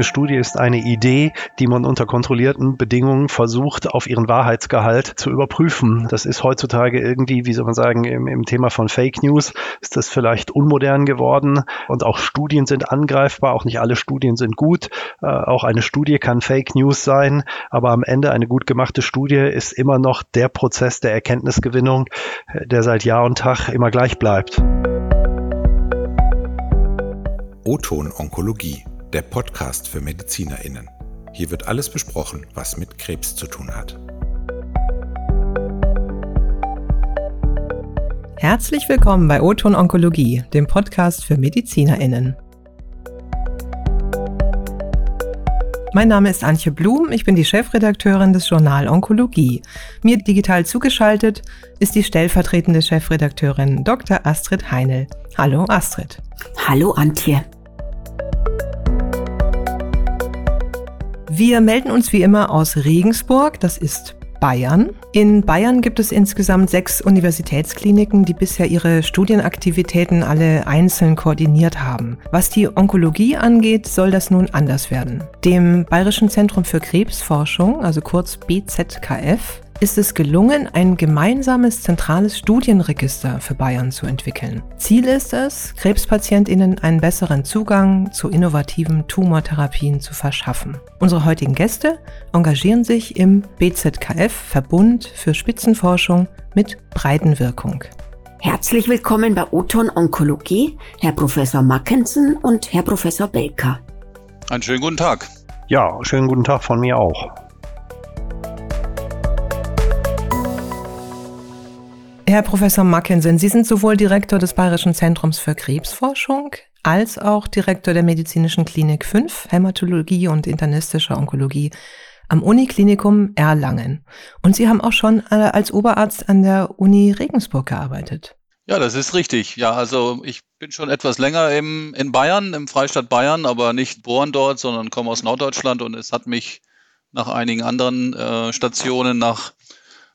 Eine Studie ist eine Idee, die man unter kontrollierten Bedingungen versucht, auf ihren Wahrheitsgehalt zu überprüfen. Das ist heutzutage irgendwie, wie soll man sagen, im, im Thema von Fake News ist das vielleicht unmodern geworden und auch Studien sind angreifbar. Auch nicht alle Studien sind gut. Äh, auch eine Studie kann Fake News sein, aber am Ende eine gut gemachte Studie ist immer noch der Prozess der Erkenntnisgewinnung, äh, der seit Jahr und Tag immer gleich bleibt. O-Ton Onkologie, der Podcast für MedizinerInnen. Hier wird alles besprochen, was mit Krebs zu tun hat. Herzlich willkommen bei O-Ton Onkologie, dem Podcast für MedizinerInnen. Mein Name ist Antje Blum, ich bin die Chefredakteurin des Journal Onkologie. Mir digital zugeschaltet ist die stellvertretende Chefredakteurin Dr. Astrid Heinel. Hallo Astrid. Hallo Antje. Wir melden uns wie immer aus Regensburg, das ist Bayern. In Bayern gibt es insgesamt sechs Universitätskliniken, die bisher ihre Studienaktivitäten alle einzeln koordiniert haben. Was die Onkologie angeht, soll das nun anders werden. Dem Bayerischen Zentrum für Krebsforschung, also kurz BZKF, ist es gelungen, ein gemeinsames zentrales Studienregister für Bayern zu entwickeln. Ziel ist es, Krebspatientinnen einen besseren Zugang zu innovativen Tumortherapien zu verschaffen. Unsere heutigen Gäste engagieren sich im BZKF Verbund für Spitzenforschung mit Breitenwirkung. Herzlich willkommen bei Oton Onkologie, Herr Professor Mackensen und Herr Professor Belker. Einen schönen guten Tag. Ja, schönen guten Tag von mir auch. Herr Professor Mackensen, Sie sind sowohl Direktor des Bayerischen Zentrums für Krebsforschung als auch Direktor der Medizinischen Klinik 5, Hämatologie und internistische Onkologie am Uniklinikum Erlangen. Und Sie haben auch schon äh, als Oberarzt an der Uni Regensburg gearbeitet. Ja, das ist richtig. Ja, also ich bin schon etwas länger im, in Bayern, im Freistaat Bayern, aber nicht geboren dort, sondern komme aus Norddeutschland und es hat mich nach einigen anderen äh, Stationen nach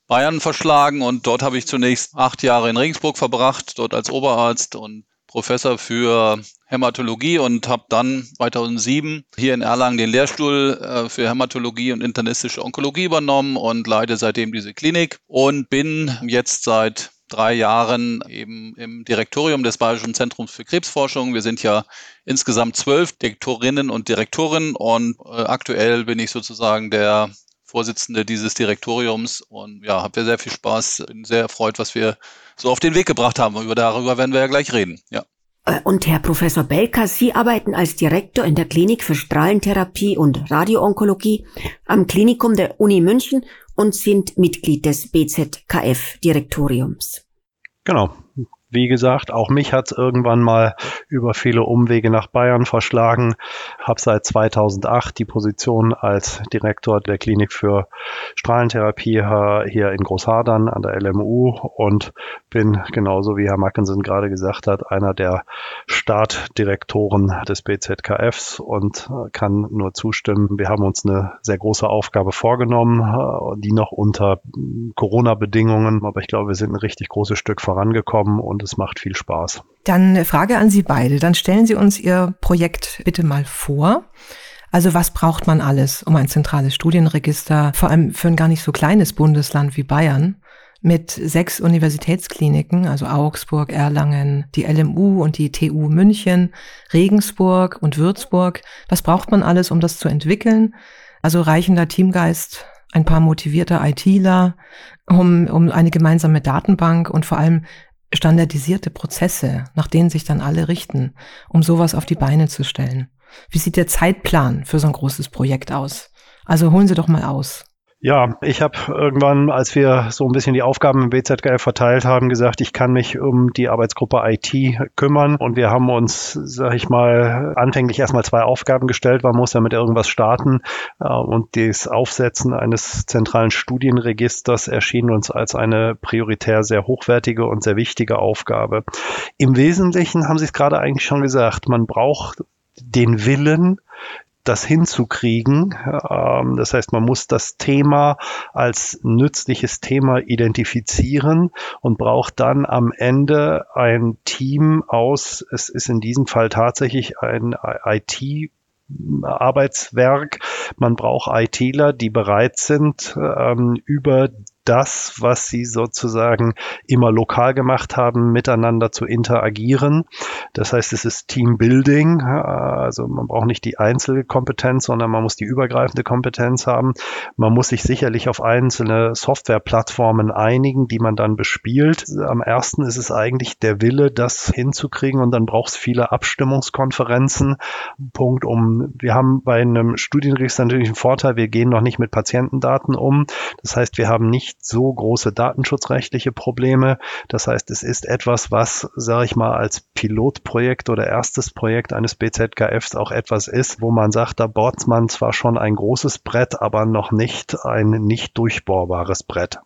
Bayern verschlagen und dort habe ich zunächst acht Jahre in Regensburg verbracht, dort als Oberarzt und Professor für Hämatologie und habe dann 2007 hier in Erlangen den Lehrstuhl äh, für Hämatologie und internistische Onkologie übernommen und leite seitdem diese Klinik und bin jetzt seit drei Jahren eben im Direktorium des Bayerischen Zentrums für Krebsforschung. Wir sind ja insgesamt zwölf Direktorinnen und Direktoren und äh, aktuell bin ich sozusagen der Vorsitzende dieses Direktoriums und ja, habe sehr viel Spaß, bin sehr erfreut, was wir so auf den Weg gebracht haben. Über darüber werden wir ja gleich reden. Ja. Äh, und Herr Professor Belka, Sie arbeiten als Direktor in der Klinik für Strahlentherapie und Radioonkologie am Klinikum der Uni München und sind Mitglied des BZKF-Direktoriums. Genau, wie gesagt, auch mich hat es irgendwann mal über viele Umwege nach Bayern verschlagen. Habe seit 2008 die Position als Direktor der Klinik für Strahlentherapie hier in Großhadern an der LMU und bin genauso wie Herr Mackensen gerade gesagt hat, einer der Startdirektoren des BZKFs und kann nur zustimmen. Wir haben uns eine sehr große Aufgabe vorgenommen, die noch unter Corona-Bedingungen, aber ich glaube, wir sind ein richtig großes Stück vorangekommen und es macht viel Spaß. Dann eine Frage an Sie beide. Dann stellen Sie uns Ihr Projekt bitte mal vor. Also was braucht man alles, um ein zentrales Studienregister, vor allem für ein gar nicht so kleines Bundesland wie Bayern, mit sechs Universitätskliniken, also Augsburg, Erlangen, die LMU und die TU München, Regensburg und Würzburg. Was braucht man alles, um das zu entwickeln? Also reichender Teamgeist, ein paar motivierte ITler, um, um eine gemeinsame Datenbank und vor allem standardisierte Prozesse, nach denen sich dann alle richten, um sowas auf die Beine zu stellen. Wie sieht der Zeitplan für so ein großes Projekt aus? Also holen Sie doch mal aus. Ja, ich habe irgendwann, als wir so ein bisschen die Aufgaben im BZGF verteilt haben, gesagt, ich kann mich um die Arbeitsgruppe IT kümmern. Und wir haben uns, sag ich mal, anfänglich erstmal zwei Aufgaben gestellt. Man muss ja mit irgendwas starten. Äh, und das Aufsetzen eines zentralen Studienregisters erschien uns als eine prioritär sehr hochwertige und sehr wichtige Aufgabe. Im Wesentlichen haben Sie es gerade eigentlich schon gesagt, man braucht den Willen, das hinzukriegen. Ähm, das heißt, man muss das Thema als nützliches Thema identifizieren und braucht dann am Ende ein Team aus, es ist in diesem Fall tatsächlich ein IT Arbeitswerk. Man braucht ITler, die bereit sind, ähm, über das, was sie sozusagen immer lokal gemacht haben, miteinander zu interagieren. Das heißt, es ist Teambuilding. Also man braucht nicht die Einzelkompetenz, sondern man muss die übergreifende Kompetenz haben. Man muss sich sicherlich auf einzelne Softwareplattformen einigen, die man dann bespielt. Am ersten ist es eigentlich der Wille, das hinzukriegen und dann braucht es viele Abstimmungskonferenzen. Punkt um, wir haben bei einem Studienregister natürlich einen Vorteil, wir gehen noch nicht mit Patientendaten um. Das heißt, wir haben nicht nicht so große datenschutzrechtliche Probleme. Das heißt, es ist etwas, was, sage ich mal, als Pilotprojekt oder erstes Projekt eines BZKFs auch etwas ist, wo man sagt, da bohrt man zwar schon ein großes Brett, aber noch nicht ein nicht durchbohrbares Brett.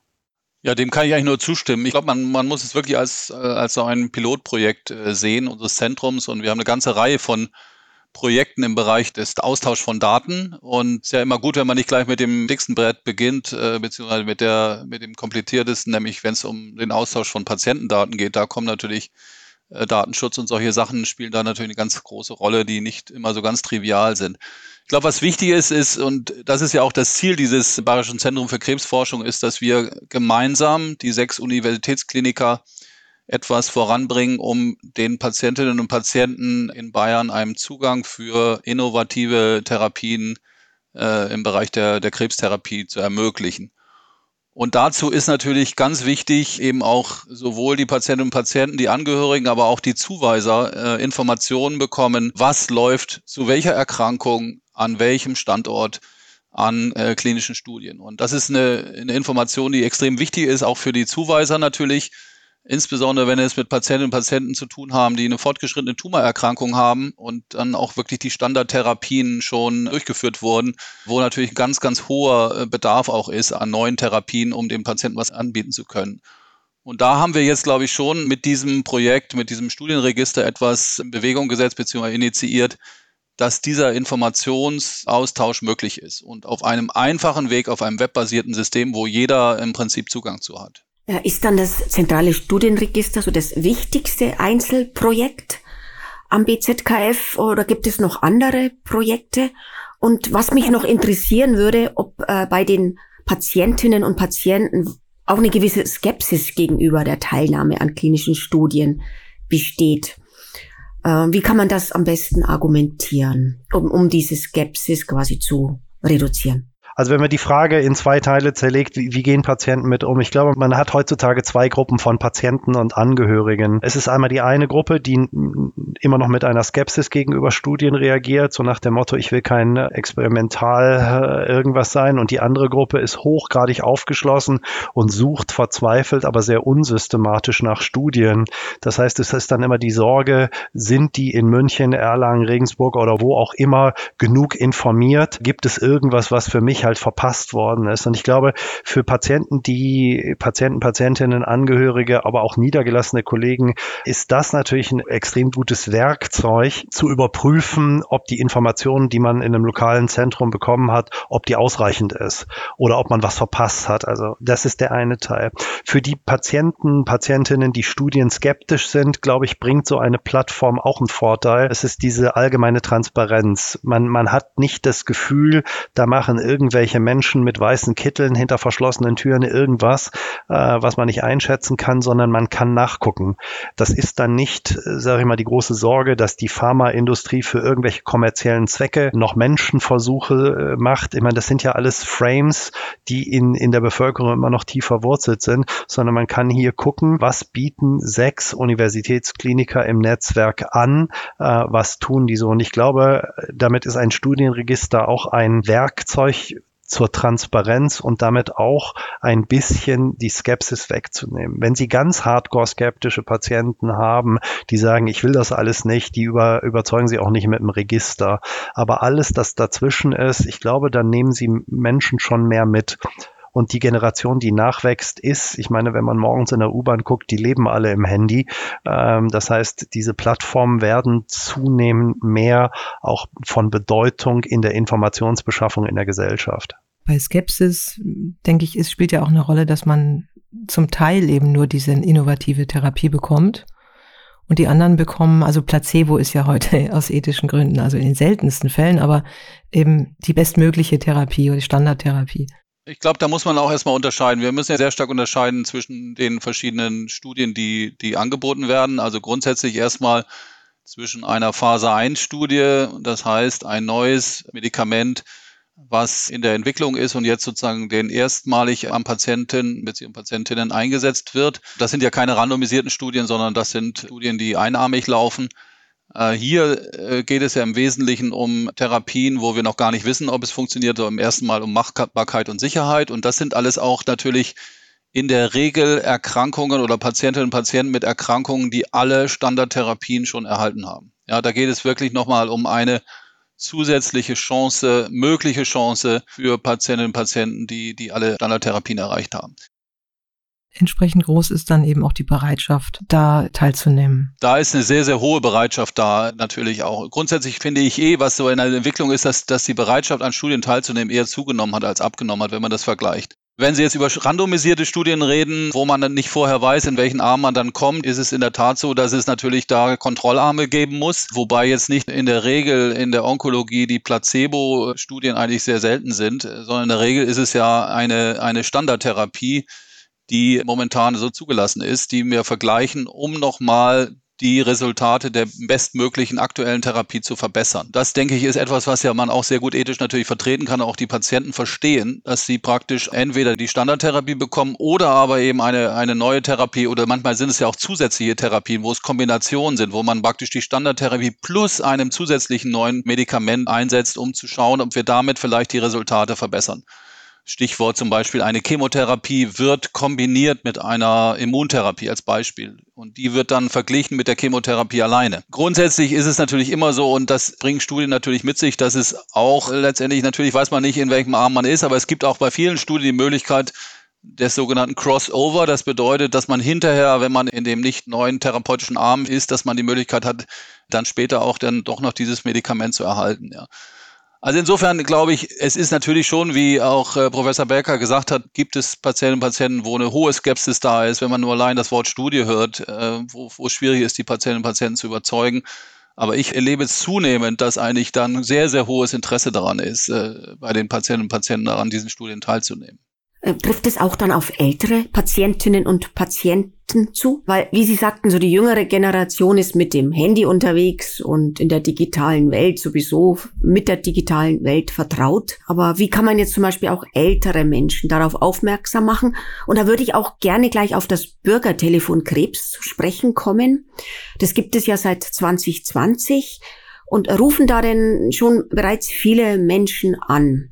Ja, dem kann ich eigentlich nur zustimmen. Ich glaube, man, man muss es wirklich als, äh, als so ein Pilotprojekt äh, sehen unseres Zentrums und wir haben eine ganze Reihe von Projekten im Bereich des Austauschs von Daten. Und es ist ja immer gut, wenn man nicht gleich mit dem dicksten Brett beginnt, äh, beziehungsweise mit, der, mit dem kompliziertesten, nämlich wenn es um den Austausch von Patientendaten geht. Da kommen natürlich äh, Datenschutz und solche Sachen spielen da natürlich eine ganz große Rolle, die nicht immer so ganz trivial sind. Ich glaube, was wichtig ist, ist, und das ist ja auch das Ziel dieses Bayerischen Zentrum für Krebsforschung, ist, dass wir gemeinsam die sechs Universitätskliniker etwas voranbringen, um den Patientinnen und Patienten in Bayern einen Zugang für innovative Therapien äh, im Bereich der, der Krebstherapie zu ermöglichen. Und dazu ist natürlich ganz wichtig, eben auch sowohl die Patientinnen und Patienten, die Angehörigen, aber auch die Zuweiser äh, Informationen bekommen, was läuft zu welcher Erkrankung, an welchem Standort an äh, klinischen Studien. Und das ist eine, eine Information, die extrem wichtig ist, auch für die Zuweiser natürlich, Insbesondere wenn es mit Patientinnen und Patienten zu tun haben, die eine fortgeschrittene Tumorerkrankung haben und dann auch wirklich die Standardtherapien schon durchgeführt wurden, wo natürlich ein ganz, ganz hoher äh, Bedarf auch ist an neuen Therapien, um dem Patienten was anbieten zu können. Und da haben wir jetzt, glaube ich, schon mit diesem Projekt, mit diesem Studienregister etwas in Bewegung gesetzt bzw. initiiert, dass dieser Informationsaustausch möglich ist und auf einem einfachen Weg, auf einem webbasierten System, wo jeder im Prinzip Zugang zu hat. Ist dann das zentrale Studienregister so das wichtigste Einzelprojekt am BZKF oder gibt es noch andere Projekte? Und was mich noch interessieren würde, ob äh, bei den Patientinnen und Patienten auch eine gewisse Skepsis gegenüber der Teilnahme an klinischen Studien besteht. Äh, wie kann man das am besten argumentieren, um, um diese Skepsis quasi zu reduzieren? Also wenn man die Frage in zwei Teile zerlegt, wie, wie, gehen Patienten mit um? Ich glaube, man hat heutzutage zwei Gruppen von Patienten und Angehörigen. Es ist einmal die eine Gruppe, die immer noch mit einer Skepsis gegenüber Studien reagiert, so nach dem Motto, ich will kein experimental äh, irgendwas sein. Und die andere Gruppe ist hochgradig aufgeschlossen und sucht verzweifelt, aber sehr unsystematisch nach Studien. Das heißt, es ist dann immer die Sorge, sind die in München, Erlangen, Regensburg oder wo auch immer genug informiert? Gibt es irgendwas, was für mich halt verpasst worden ist. Und ich glaube, für Patienten, die Patienten, Patientinnen, Angehörige, aber auch niedergelassene Kollegen, ist das natürlich ein extrem gutes Werkzeug zu überprüfen, ob die Informationen, die man in einem lokalen Zentrum bekommen hat, ob die ausreichend ist oder ob man was verpasst hat. Also das ist der eine Teil. Für die Patienten, Patientinnen, die studienskeptisch sind, glaube ich, bringt so eine Plattform auch einen Vorteil. Es ist diese allgemeine Transparenz. Man, man hat nicht das Gefühl, da machen irgendwelche irgendwelche Menschen mit weißen Kitteln hinter verschlossenen Türen irgendwas, äh, was man nicht einschätzen kann, sondern man kann nachgucken. Das ist dann nicht, äh, sage ich mal, die große Sorge, dass die Pharmaindustrie für irgendwelche kommerziellen Zwecke noch Menschenversuche äh, macht. Ich meine, das sind ja alles Frames, die in, in der Bevölkerung immer noch tief verwurzelt sind, sondern man kann hier gucken, was bieten sechs Universitätskliniker im Netzwerk an, äh, was tun die so. Und ich glaube, damit ist ein Studienregister auch ein Werkzeug zur Transparenz und damit auch ein bisschen die Skepsis wegzunehmen. Wenn Sie ganz hardcore skeptische Patienten haben, die sagen, ich will das alles nicht, die über, überzeugen Sie auch nicht mit dem Register. Aber alles, das dazwischen ist, ich glaube, dann nehmen Sie Menschen schon mehr mit. Und die Generation, die nachwächst, ist, ich meine, wenn man morgens in der U-Bahn guckt, die leben alle im Handy. Ähm, das heißt, diese Plattformen werden zunehmend mehr auch von Bedeutung in der Informationsbeschaffung in der Gesellschaft. Bei Skepsis, denke ich, es spielt ja auch eine Rolle, dass man zum Teil eben nur diese innovative Therapie bekommt und die anderen bekommen, also Placebo ist ja heute aus ethischen Gründen, also in den seltensten Fällen, aber eben die bestmögliche Therapie oder die Standardtherapie. Ich glaube, da muss man auch erstmal unterscheiden. Wir müssen ja sehr stark unterscheiden zwischen den verschiedenen Studien, die, die angeboten werden. Also grundsätzlich erstmal zwischen einer Phase 1 Studie, das heißt ein neues Medikament, was in der Entwicklung ist und jetzt sozusagen den erstmalig am Patienten bzw. Patientinnen eingesetzt wird. Das sind ja keine randomisierten Studien, sondern das sind Studien, die einarmig laufen. Äh, hier äh, geht es ja im Wesentlichen um Therapien, wo wir noch gar nicht wissen, ob es funktioniert, sondern im ersten Mal um Machbarkeit und Sicherheit. Und das sind alles auch natürlich in der Regel Erkrankungen oder Patientinnen und Patienten mit Erkrankungen, die alle Standardtherapien schon erhalten haben. Ja, da geht es wirklich nochmal um eine zusätzliche Chance, mögliche Chance für Patientinnen und Patienten, die, die alle Standardtherapien erreicht haben entsprechend groß ist dann eben auch die Bereitschaft, da teilzunehmen. Da ist eine sehr, sehr hohe Bereitschaft da natürlich auch. Grundsätzlich finde ich eh, was so in der Entwicklung ist, dass, dass die Bereitschaft an Studien teilzunehmen eher zugenommen hat als abgenommen hat, wenn man das vergleicht. Wenn Sie jetzt über randomisierte Studien reden, wo man dann nicht vorher weiß, in welchen Arm man dann kommt, ist es in der Tat so, dass es natürlich da Kontrollarme geben muss, wobei jetzt nicht in der Regel in der Onkologie die Placebo-Studien eigentlich sehr selten sind, sondern in der Regel ist es ja eine, eine Standardtherapie, die momentan so zugelassen ist, die wir vergleichen, um nochmal die Resultate der bestmöglichen aktuellen Therapie zu verbessern. Das, denke ich, ist etwas, was ja man auch sehr gut ethisch natürlich vertreten kann, auch die Patienten verstehen, dass sie praktisch entweder die Standardtherapie bekommen oder aber eben eine, eine neue Therapie oder manchmal sind es ja auch zusätzliche Therapien, wo es Kombinationen sind, wo man praktisch die Standardtherapie plus einem zusätzlichen neuen Medikament einsetzt, um zu schauen, ob wir damit vielleicht die Resultate verbessern. Stichwort zum Beispiel eine Chemotherapie wird kombiniert mit einer Immuntherapie als Beispiel. Und die wird dann verglichen mit der Chemotherapie alleine. Grundsätzlich ist es natürlich immer so, und das bringen Studien natürlich mit sich, dass es auch letztendlich, natürlich weiß man nicht, in welchem Arm man ist, aber es gibt auch bei vielen Studien die Möglichkeit, des sogenannten Crossover. Das bedeutet, dass man hinterher, wenn man in dem nicht neuen therapeutischen Arm ist, dass man die Möglichkeit hat, dann später auch dann doch noch dieses Medikament zu erhalten. Ja. Also insofern glaube ich, es ist natürlich schon, wie auch äh, Professor Becker gesagt hat, gibt es Patientinnen und Patienten, wo eine hohe Skepsis da ist, wenn man nur allein das Wort Studie hört, äh, wo, wo schwierig ist, die Patientinnen und Patienten zu überzeugen. Aber ich erlebe zunehmend, dass eigentlich dann sehr, sehr hohes Interesse daran ist, äh, bei den Patientinnen und Patienten daran, diesen Studien teilzunehmen. Äh, trifft es auch dann auf ältere Patientinnen und Patienten zu? Weil, wie Sie sagten, so die jüngere Generation ist mit dem Handy unterwegs und in der digitalen Welt sowieso mit der digitalen Welt vertraut. Aber wie kann man jetzt zum Beispiel auch ältere Menschen darauf aufmerksam machen? Und da würde ich auch gerne gleich auf das Bürgertelefon Krebs zu sprechen kommen. Das gibt es ja seit 2020 und rufen da denn schon bereits viele Menschen an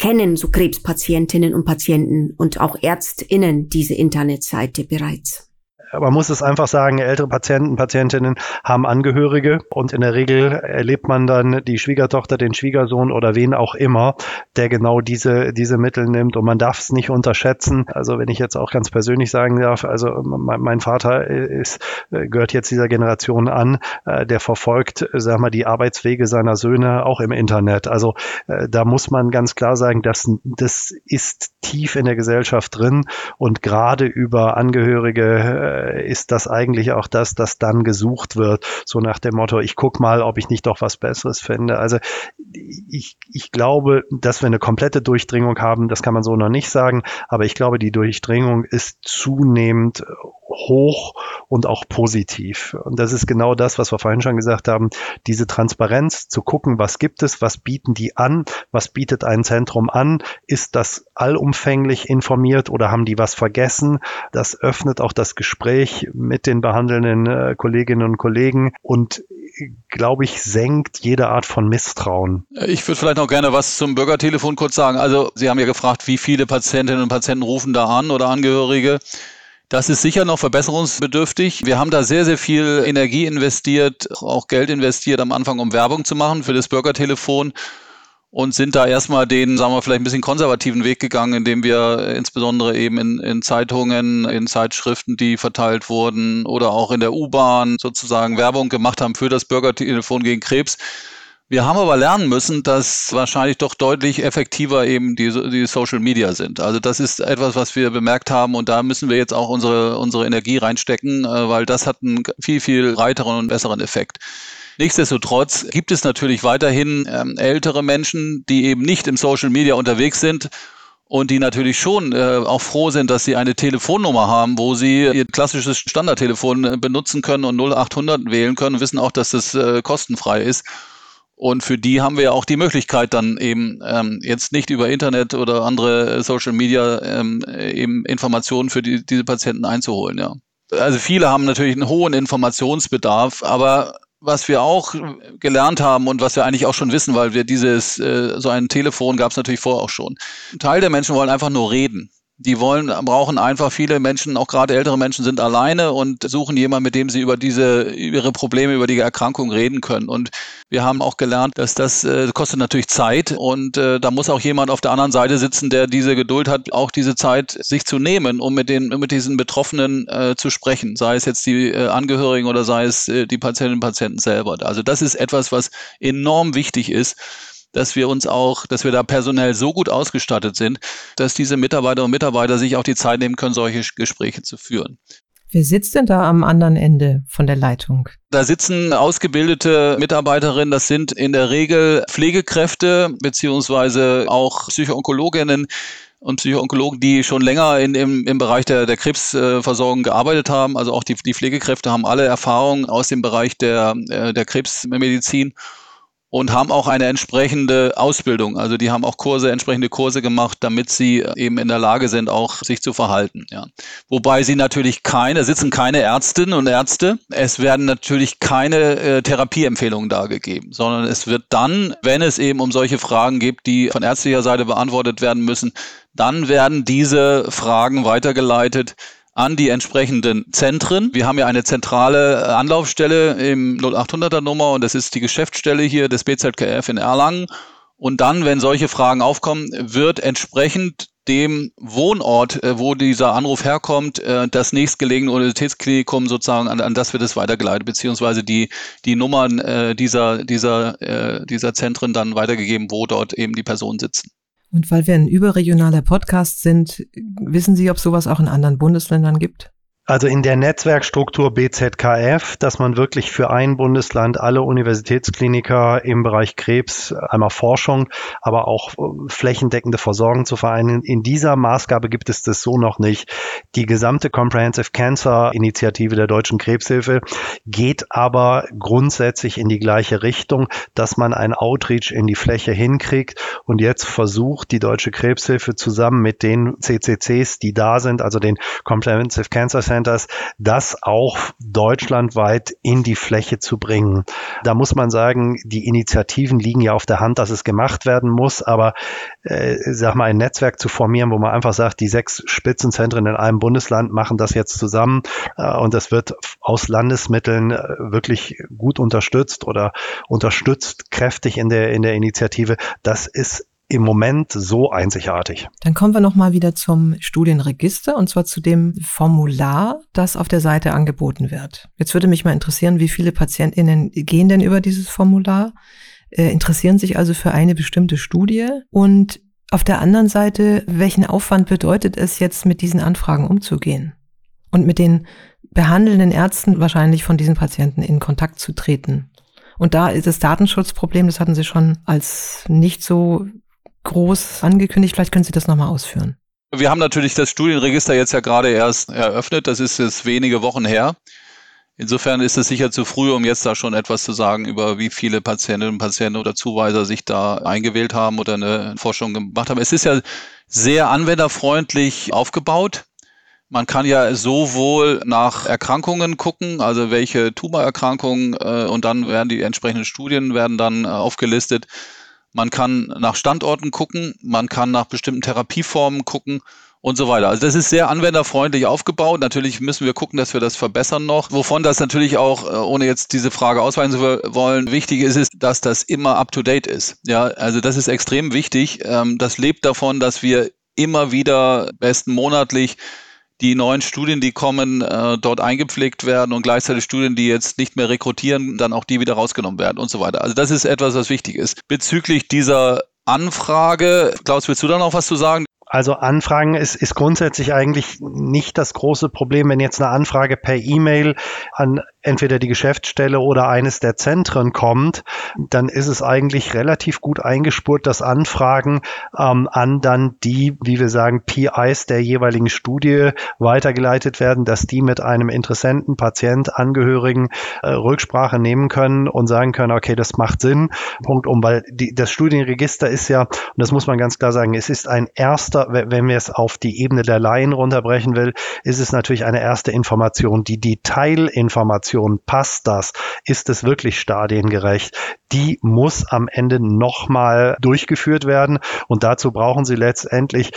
kennen so Krebspatientinnen und Patienten und auch Ärztinnen diese Internetseite bereits man muss es einfach sagen, ältere Patienten, Patientinnen haben Angehörige und in der Regel erlebt man dann die Schwiegertochter, den Schwiegersohn oder wen auch immer, der genau diese, diese Mittel nimmt und man darf es nicht unterschätzen. Also wenn ich jetzt auch ganz persönlich sagen darf, also mein, mein Vater ist, gehört jetzt dieser Generation an, äh, der verfolgt, sag mal, die Arbeitswege seiner Söhne auch im Internet. Also äh, da muss man ganz klar sagen, dass das ist tief in der Gesellschaft drin und gerade über Angehörige äh, ist das eigentlich auch das, das dann gesucht wird, so nach dem Motto, ich guck mal, ob ich nicht doch was Besseres finde. Also ich, ich glaube, dass wir eine komplette Durchdringung haben, das kann man so noch nicht sagen, aber ich glaube, die Durchdringung ist zunehmend hoch und auch positiv. Und das ist genau das, was wir vorhin schon gesagt haben, diese Transparenz zu gucken, was gibt es, was bieten die an, was bietet ein Zentrum an, ist das allumfänglich informiert oder haben die was vergessen? Das öffnet auch das Gespräch mit den behandelnden äh, Kolleginnen und Kollegen und glaube ich, senkt jede Art von Misstrauen. Ich würde vielleicht noch gerne was zum Bürgertelefon kurz sagen. Also Sie haben ja gefragt, wie viele Patientinnen und Patienten rufen da an oder Angehörige. Das ist sicher noch verbesserungsbedürftig. Wir haben da sehr, sehr viel Energie investiert, auch Geld investiert am Anfang, um Werbung zu machen für das Bürgertelefon und sind da erstmal den, sagen wir, vielleicht ein bisschen konservativen Weg gegangen, indem wir insbesondere eben in, in Zeitungen, in Zeitschriften, die verteilt wurden oder auch in der U-Bahn sozusagen Werbung gemacht haben für das Bürgertelefon gegen Krebs Wir haben aber lernen müssen, dass wahrscheinlich doch deutlich effektiver eben die, die Social Media sind. Also das ist etwas, was wir bemerkt haben und da müssen wir jetzt auch unsere, unsere Energie reinstecken, äh, weil das hat einen viel, viel breiteren und besseren Effekt. Nichtsdestotrotz gibt es natürlich weiterhin ähm, ältere Menschen, die eben nicht im Social Media unterwegs sind und die natürlich schon äh, auch froh sind, dass sie eine Telefonnummer haben, wo sie ihr klassisches Standardtelefon äh, benutzen können und 0800 wählen können und wissen auch, dass das äh, kostenfrei ist. Und für die haben wir ja auch die Möglichkeit, dann eben ähm, jetzt nicht über Internet oder andere Social Media ähm, eben Informationen für die, diese Patienten einzuholen, ja. Also viele haben natürlich einen hohen Informationsbedarf, aber was wir auch gelernt haben und was wir eigentlich auch schon wissen, weil wir dieses, äh, so ein Telefon gab es natürlich vorher auch schon. Ein Teil der Menschen wollen einfach nur reden die wollen, brauchen einfach viele Menschen, auch gerade ältere Menschen sind alleine und suchen jemanden, mit dem sie über diese, ihre Probleme, über die Erkrankung reden können. Und wir haben auch gelernt, dass das äh, kostet natürlich Zeit und äh, da muss auch jemand auf der anderen Seite sitzen, der diese Geduld hat, auch diese Zeit sich zu nehmen, um mit den, mit diesen Betroffenen äh, zu sprechen, sei es jetzt die äh, Angehörigen oder sei es äh, die Patientinnen und Patienten selber. Also das ist etwas, was enorm wichtig ist dass wir uns auch, dass wir da personell so gut ausgestattet sind, dass diese Mitarbeiter und Mitarbeiter sich auch die Zeit nehmen können, solche Gespräche zu führen. Wer sitzt denn da am anderen Ende von der Leitung? Da sitzen ausgebildete Mitarbeiterinnen, das sind in der Regel Pflegekräfte beziehungsweise auch Psychoonkologinnen und Psychoonkologen, die schon länger in, im, im Bereich der, der Krebsversorgung gearbeitet haben. Also auch die, die Pflegekräfte haben alle Erfahrungen aus dem Bereich der, äh, der Krebsmedizin und haben auch eine entsprechende Ausbildung. Also die haben auch Kurse, entsprechende Kurse gemacht, damit sie eben in der Lage sind, auch sich zu verhalten. Ja. Wobei sie natürlich keine, sitzen keine Ärztinnen und Ärzte. Es werden natürlich keine äh, Therapieempfehlungen dargegeben, sondern es wird dann, wenn es eben um solche Fragen gibt, die von ärztlicher Seite beantwortet werden müssen, dann werden diese Fragen weitergeleitet an die entsprechenden Zentren. Wir haben ja eine zentrale äh, Anlaufstelle im 0800er Nummer und das ist die Geschäftsstelle hier des BZKF in Erlangen. Und dann, wenn solche Fragen aufkommen, wird entsprechend dem Wohnort, äh, wo dieser Anruf herkommt, äh, das nächstgelegene Universitätsklinikum sozusagen, an, an das wird es weitergeleitet, beziehungsweise die, die Nummern dieser, dieser, dieser Zentren dann weitergegeben, wo dort eben die Personen sitzen. Und weil wir ein überregionaler Podcast sind, wissen Sie, ob sowas auch in anderen Bundesländern gibt? Also in der Netzwerkstruktur BZKF, dass man wirklich für ein Bundesland alle Universitätskliniker im Bereich Krebs, einmal Forschung, aber auch flächendeckende Versorgung zu vereinen. In dieser Maßgabe gibt es das so noch nicht. Die gesamte Comprehensive Cancer Initiative der Deutschen Krebshilfe geht aber grundsätzlich in die gleiche Richtung, dass man ein Outreach in die Fläche hinkriegt und jetzt versucht die Deutsche Krebshilfe zusammen mit den CCCs, die da sind, also den Comprehensive Cancer Center, Centers, das auch deutschlandweit in die Fläche zu bringen. Da muss man sagen, die Initiativen liegen ja auf der Hand, dass es gemacht werden muss, aber äh, sag mal, ein Netzwerk zu formieren, wo man einfach sagt, die sechs Spitzenzentren in einem Bundesland machen das jetzt zusammen äh, und das wird aus Landesmitteln äh, wirklich gut unterstützt oder unterstützt kräftig in der, in der Initiative. Das ist im Moment so einzigartig. Dann kommen wir nochmal wieder zum Studienregister und zwar zu dem Formular, das auf der Seite angeboten wird. Jetzt würde mich mal interessieren, wie viele PatientInnen gehen denn über dieses Formular, äh, interessieren sich also für eine bestimmte Studie und auf der anderen Seite, welchen Aufwand bedeutet es jetzt, mit diesen Anfragen umzugehen und mit den behandelnden Ärzten wahrscheinlich von diesen Patienten in Kontakt zu treten? Und da ist das Datenschutzproblem, das hatten Sie schon als nicht so groß angekündigt. Vielleicht können Sie das nochmal ausführen. Wir haben natürlich das Studienregister jetzt ja gerade erst eröffnet. Das ist jetzt wenige Wochen her. Insofern ist es sicher zu früh, um jetzt da schon etwas zu sagen über wie viele Patientinnen und Patienten oder Zuweiser sich da eingewählt haben oder eine Forschung gemacht haben. Es ist ja sehr anwenderfreundlich aufgebaut. Man kann ja sowohl nach Erkrankungen gucken, also welche Tumorerkrankungen, äh, und dann werden die entsprechenden Studien werden dann äh, aufgelistet man kann nach Standorten gucken, man kann nach bestimmten Therapieformen gucken und so weiter. Also das ist sehr anwenderfreundlich aufgebaut. Natürlich müssen wir gucken, dass wir das verbessern noch. Wovon das natürlich auch, äh, ohne jetzt diese Frage ausweichen zu wollen, wichtig ist, ist, dass das immer up-to-date ist. Ja, also das ist extrem wichtig. Ähm, das lebt davon, dass wir immer wieder besten monatlich die neuen Studien, die kommen, äh, dort eingepflegt werden und gleichzeitig Studien, die jetzt nicht mehr rekrutieren, dann auch die wieder rausgenommen werden und so weiter. Also das ist etwas, was wichtig ist. Bezüglich dieser Anfrage, Klaus, willst du da noch was zu sagen? Also Anfragen ist, ist grundsätzlich eigentlich nicht das große Problem, wenn jetzt eine Anfrage per E-Mail an entweder die Geschäftsstelle oder eines der Zentren kommt, dann ist es eigentlich relativ gut eingespurt, dass Anfragen ähm, an dann die, wie wir sagen, PIs der jeweiligen Studie weitergeleitet werden, dass die mit einem Interessenten, Patient, Angehörigen äh, Rücksprache nehmen können und sagen können, okay, das macht Sinn. Punkt um, weil die, das Studienregister ist ja, und das muss man ganz klar sagen, es ist ein erster, wenn wir es auf die Ebene der Laien runterbrechen will, ist es natürlich eine erste Information. Die Detailinformation Situation, passt das? Ist es wirklich stadiengerecht? Die muss am Ende nochmal durchgeführt werden. Und dazu brauchen Sie letztendlich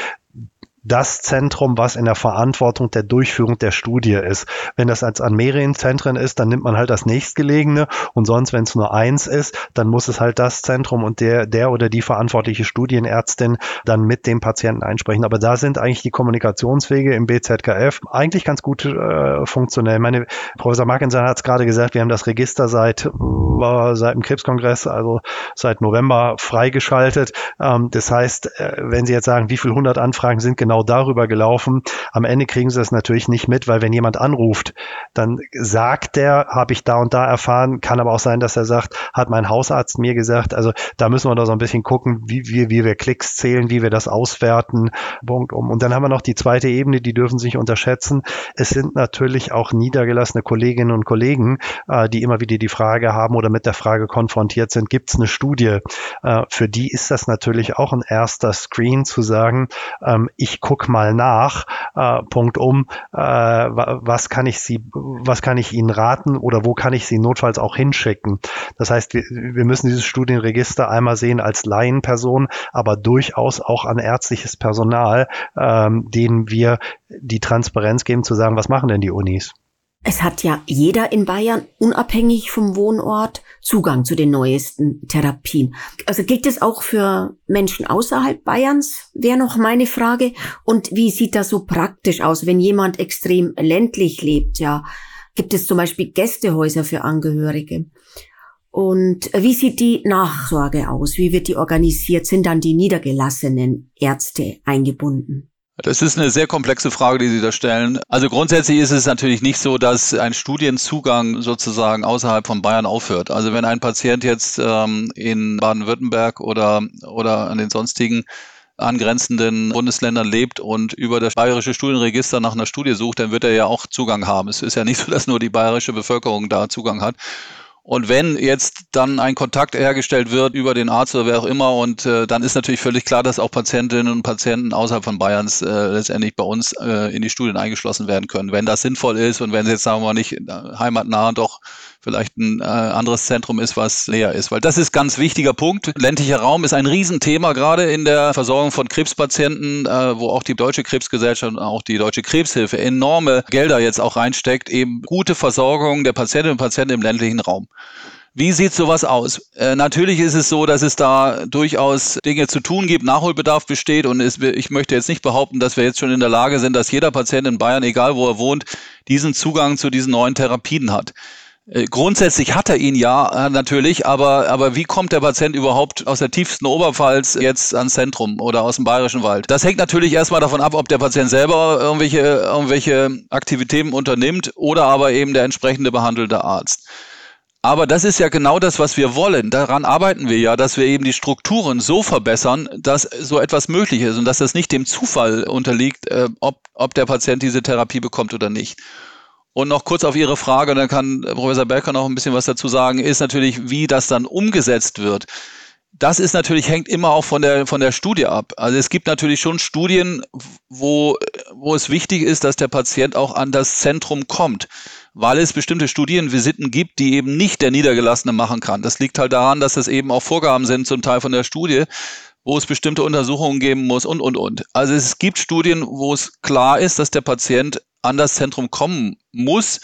das Zentrum, was in der Verantwortung der Durchführung der Studie ist. Wenn das als an mehreren Zentren ist, dann nimmt man halt das nächstgelegene und sonst, wenn es nur eins ist, dann muss es halt das Zentrum und der, der oder die verantwortliche Studienärztin dann mit dem Patienten einsprechen. Aber da sind eigentlich die Kommunikationswege im BZKF eigentlich ganz gut äh, funktionell. Meine Professor Markinson hat es gerade gesagt, wir haben das Register seit, äh, seit dem Krebskongress, also seit November freigeschaltet. Ähm, das heißt, äh, wenn Sie jetzt sagen, wie viele hundert Anfragen sind genau genau darüber gelaufen. Am Ende kriegen sie das natürlich nicht mit, weil wenn jemand anruft, dann sagt der, habe ich da und da erfahren, kann aber auch sein, dass er sagt, hat mein Hausarzt mir gesagt. Also da müssen wir doch so ein bisschen gucken, wie, wie, wie wir Klicks zählen, wie wir das auswerten. Punkt um. Und dann haben wir noch die zweite Ebene, die dürfen sich unterschätzen. Es sind natürlich auch niedergelassene Kolleginnen und Kollegen, äh, die immer wieder die Frage haben oder mit der Frage konfrontiert sind, gibt es eine Studie? Äh, für die ist das natürlich auch ein erster Screen zu sagen, ähm, ich guck mal nach, äh, Punkt um, äh, was kann ich sie, was kann ich Ihnen raten oder wo kann ich sie notfalls auch hinschicken. Das heißt, wir, wir müssen dieses Studienregister einmal sehen als Laienperson, aber durchaus auch an ärztliches Personal, ähm, denen wir die Transparenz geben zu sagen, was machen denn die Unis? Es hat ja jeder in Bayern, unabhängig vom Wohnort, Zugang zu den neuesten Therapien. Also gilt es auch für Menschen außerhalb Bayerns, wäre noch meine Frage. Und wie sieht das so praktisch aus, wenn jemand extrem ländlich lebt? Ja, gibt es zum Beispiel Gästehäuser für Angehörige? Und wie sieht die Nachsorge aus? Wie wird die organisiert? Sind dann die niedergelassenen Ärzte eingebunden? Das ist eine sehr komplexe Frage, die Sie da stellen. Also grundsätzlich ist es natürlich nicht so, dass ein Studienzugang sozusagen außerhalb von Bayern aufhört. Also wenn ein Patient jetzt ähm, in Baden-Württemberg oder, oder an den sonstigen angrenzenden Bundesländern lebt und über das bayerische Studienregister nach einer Studie sucht, dann wird er ja auch Zugang haben. Es ist ja nicht so, dass nur die bayerische Bevölkerung da Zugang hat. Und wenn jetzt dann ein Kontakt hergestellt wird über den Arzt oder wer auch immer, und äh, dann ist natürlich völlig klar, dass auch Patientinnen und Patienten außerhalb von Bayerns äh, letztendlich bei uns äh, in die Studien eingeschlossen werden können, wenn das sinnvoll ist und wenn sie jetzt sagen wir mal nicht äh, heimatnah doch vielleicht ein äh, anderes Zentrum ist, was näher ist. Weil das ist ganz wichtiger Punkt. Ländlicher Raum ist ein Riesenthema, gerade in der Versorgung von Krebspatienten, äh, wo auch die Deutsche Krebsgesellschaft und auch die Deutsche Krebshilfe enorme Gelder jetzt auch reinsteckt, eben gute Versorgung der Patientinnen und Patienten im ländlichen Raum. Wie sieht sowas aus? Äh, natürlich ist es so, dass es da durchaus Dinge zu tun gibt, Nachholbedarf besteht und es, ich möchte jetzt nicht behaupten, dass wir jetzt schon in der Lage sind, dass jeder Patient in Bayern, egal wo er wohnt, diesen Zugang zu diesen neuen Therapien hat. Äh, grundsätzlich hat er ihn ja äh, natürlich, aber, aber wie kommt der Patient überhaupt aus der tiefsten Oberpfalz jetzt ans Zentrum oder aus dem Bayerischen Wald? Das hängt natürlich erstmal davon ab, ob der Patient selber irgendwelche, irgendwelche Aktivitäten unternimmt oder aber eben der entsprechende behandelte Arzt. Aber das ist ja genau das, was wir wollen. Daran arbeiten wir ja, dass wir eben die Strukturen so verbessern, dass so etwas möglich ist und dass das nicht dem Zufall unterliegt, äh, ob, ob der Patient diese Therapie bekommt oder nicht. Und noch kurz auf Ihre Frage, dann kann Professor Belker noch ein bisschen was dazu sagen, ist natürlich, wie das dann umgesetzt wird. Das ist natürlich, hängt immer auch von der, von der Studie ab. Also es gibt natürlich schon Studien, wo, wo es wichtig ist, dass der Patient auch an das Zentrum kommt, weil es bestimmte Studienvisiten gibt, die eben nicht der Niedergelassene machen kann. Das liegt halt daran, dass das eben auch Vorgaben sind, zum Teil von der Studie, wo es bestimmte Untersuchungen geben muss und, und, und. Also es gibt Studien, wo es klar ist, dass der Patient an das Zentrum kommen muss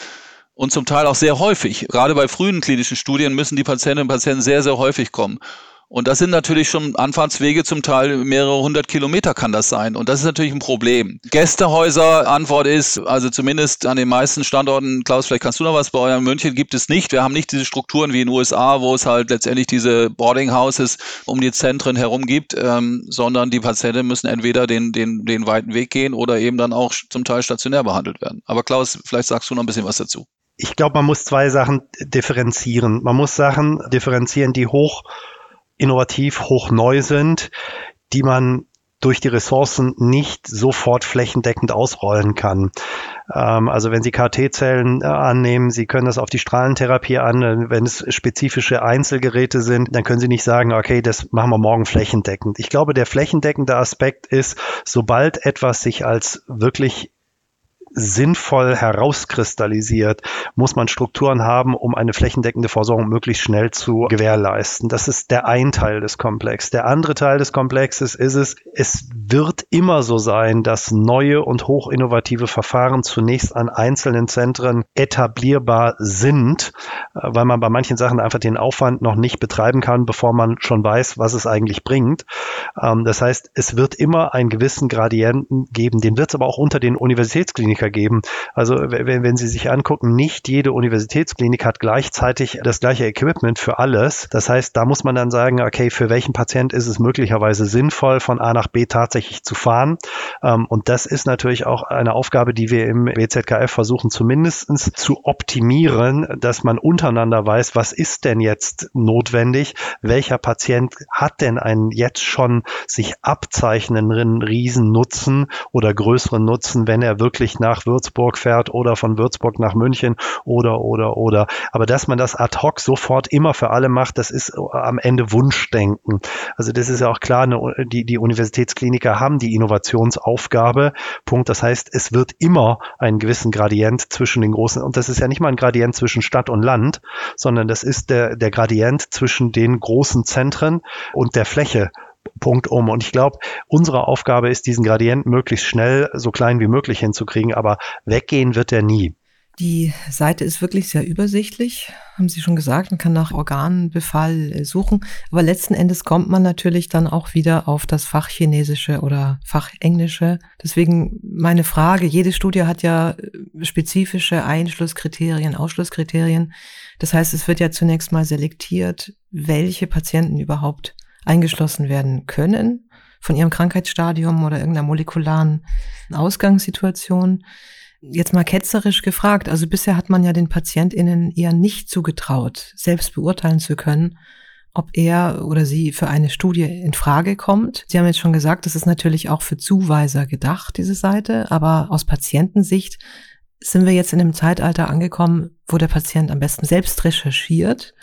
und zum Teil auch sehr häufig. Gerade bei frühen klinischen Studien müssen die Patientinnen und Patienten sehr, sehr häufig kommen. Und das sind natürlich schon Anfahrtswege, zum Teil mehrere hundert Kilometer kann das sein. Und das ist natürlich ein Problem. Gästehäuser, Antwort ist, also zumindest an den meisten Standorten, Klaus, vielleicht kannst du noch was bei euren München, gibt es nicht. Wir haben nicht diese Strukturen wie in den USA, wo es halt letztendlich diese Boarding Houses um die Zentren herum gibt, ähm, sondern die Patienten müssen entweder den, den, den weiten Weg gehen oder eben dann auch zum Teil stationär behandelt werden. Aber Klaus, vielleicht sagst du noch ein bisschen was dazu. Ich glaube, man muss zwei Sachen differenzieren. Man muss Sachen differenzieren, die hoch innovativ, hoch neu sind, die man durch die Ressourcen nicht sofort flächendeckend ausrollen kann. Ähm, also wenn Sie KT-Zellen äh, annehmen, Sie können das auf die Strahlentherapie an, wenn es spezifische Einzelgeräte sind, dann können Sie nicht sagen, okay, das machen wir morgen flächendeckend. Ich glaube, der flächendeckende Aspekt ist, sobald etwas sich als wirklich sinnvoll herauskristallisiert, muss man Strukturen haben, um eine flächendeckende Versorgung möglichst schnell zu gewährleisten. Das ist der ein Teil des Komplexes. Der andere Teil des Komplexes ist es, es wird immer so sein, dass neue und hochinnovative Verfahren zunächst an einzelnen Zentren etablierbar sind, äh, weil man bei manchen Sachen einfach den Aufwand noch nicht betreiben kann, bevor man schon weiß, was es eigentlich bringt. Ähm, das heißt, es wird immer einen gewissen Gradienten geben, den wird es aber auch unter den Universitätskliniken Kliniker geben. Also wenn, wenn Sie sich angucken, nicht jede Universitätsklinik hat gleichzeitig das gleiche Equipment für alles. Das heißt, da muss man dann sagen, okay, für welchen Patient ist es möglicherweise sinnvoll, von A nach B tatsächlich zu fahren. Ähm, und das ist natürlich auch eine Aufgabe, die wir im BZKF versuchen zumindest zu optimieren, dass man untereinander weiß, was ist denn jetzt notwendig, welcher Patient hat denn einen jetzt schon sich abzeichnenden Riesennutzen oder größeren Nutzen, wenn er wirklich nach nach Würzburg fährt oder von Würzburg nach München oder, oder, oder. Aber dass man das ad hoc sofort immer für alle macht, das ist am Ende Wunschdenken. Also das ist ja auch klar, die, die Universitätskliniker haben die Innovationsaufgabe. Punkt. Das heißt, es wird immer einen gewissen Gradient zwischen den großen, und das ist ja nicht mal ein Gradient zwischen Stadt und Land, sondern das ist der, der Gradient zwischen den großen Zentren und der Fläche. Punkt um. Und ich glaube, unsere Aufgabe ist, diesen Gradient möglichst schnell so klein wie möglich hinzukriegen, aber weggehen wird er nie. Die Seite ist wirklich sehr übersichtlich, haben Sie schon gesagt. Man kann nach Organbefall äh, suchen. Aber letzten Endes kommt man natürlich dann auch wieder auf das Fachchinesische oder Fachenglische. Deswegen meine Frage, jede Studie hat ja äh, spezifische Einschlusskriterien, Ausschlusskriterien. Das heißt, es wird ja zunächst mal selektiert, welche Patienten überhaupt eingeschlossen werden können von ihrem Krankheitsstadium oder irgendeiner molekularen Ausgangssituation. Jetzt mal ketzerisch gefragt, also bisher hat man ja den PatientInnen eher nicht zugetraut, selbst beurteilen zu können, ob er oder sie für eine Studie in Frage kommt. Sie haben jetzt schon gesagt, das ist natürlich auch für Zuweiser gedacht, diese Seite, aber aus Patientensicht sind wir jetzt in einem Zeitalter angekommen, wo der Patient am besten selbst recherchiert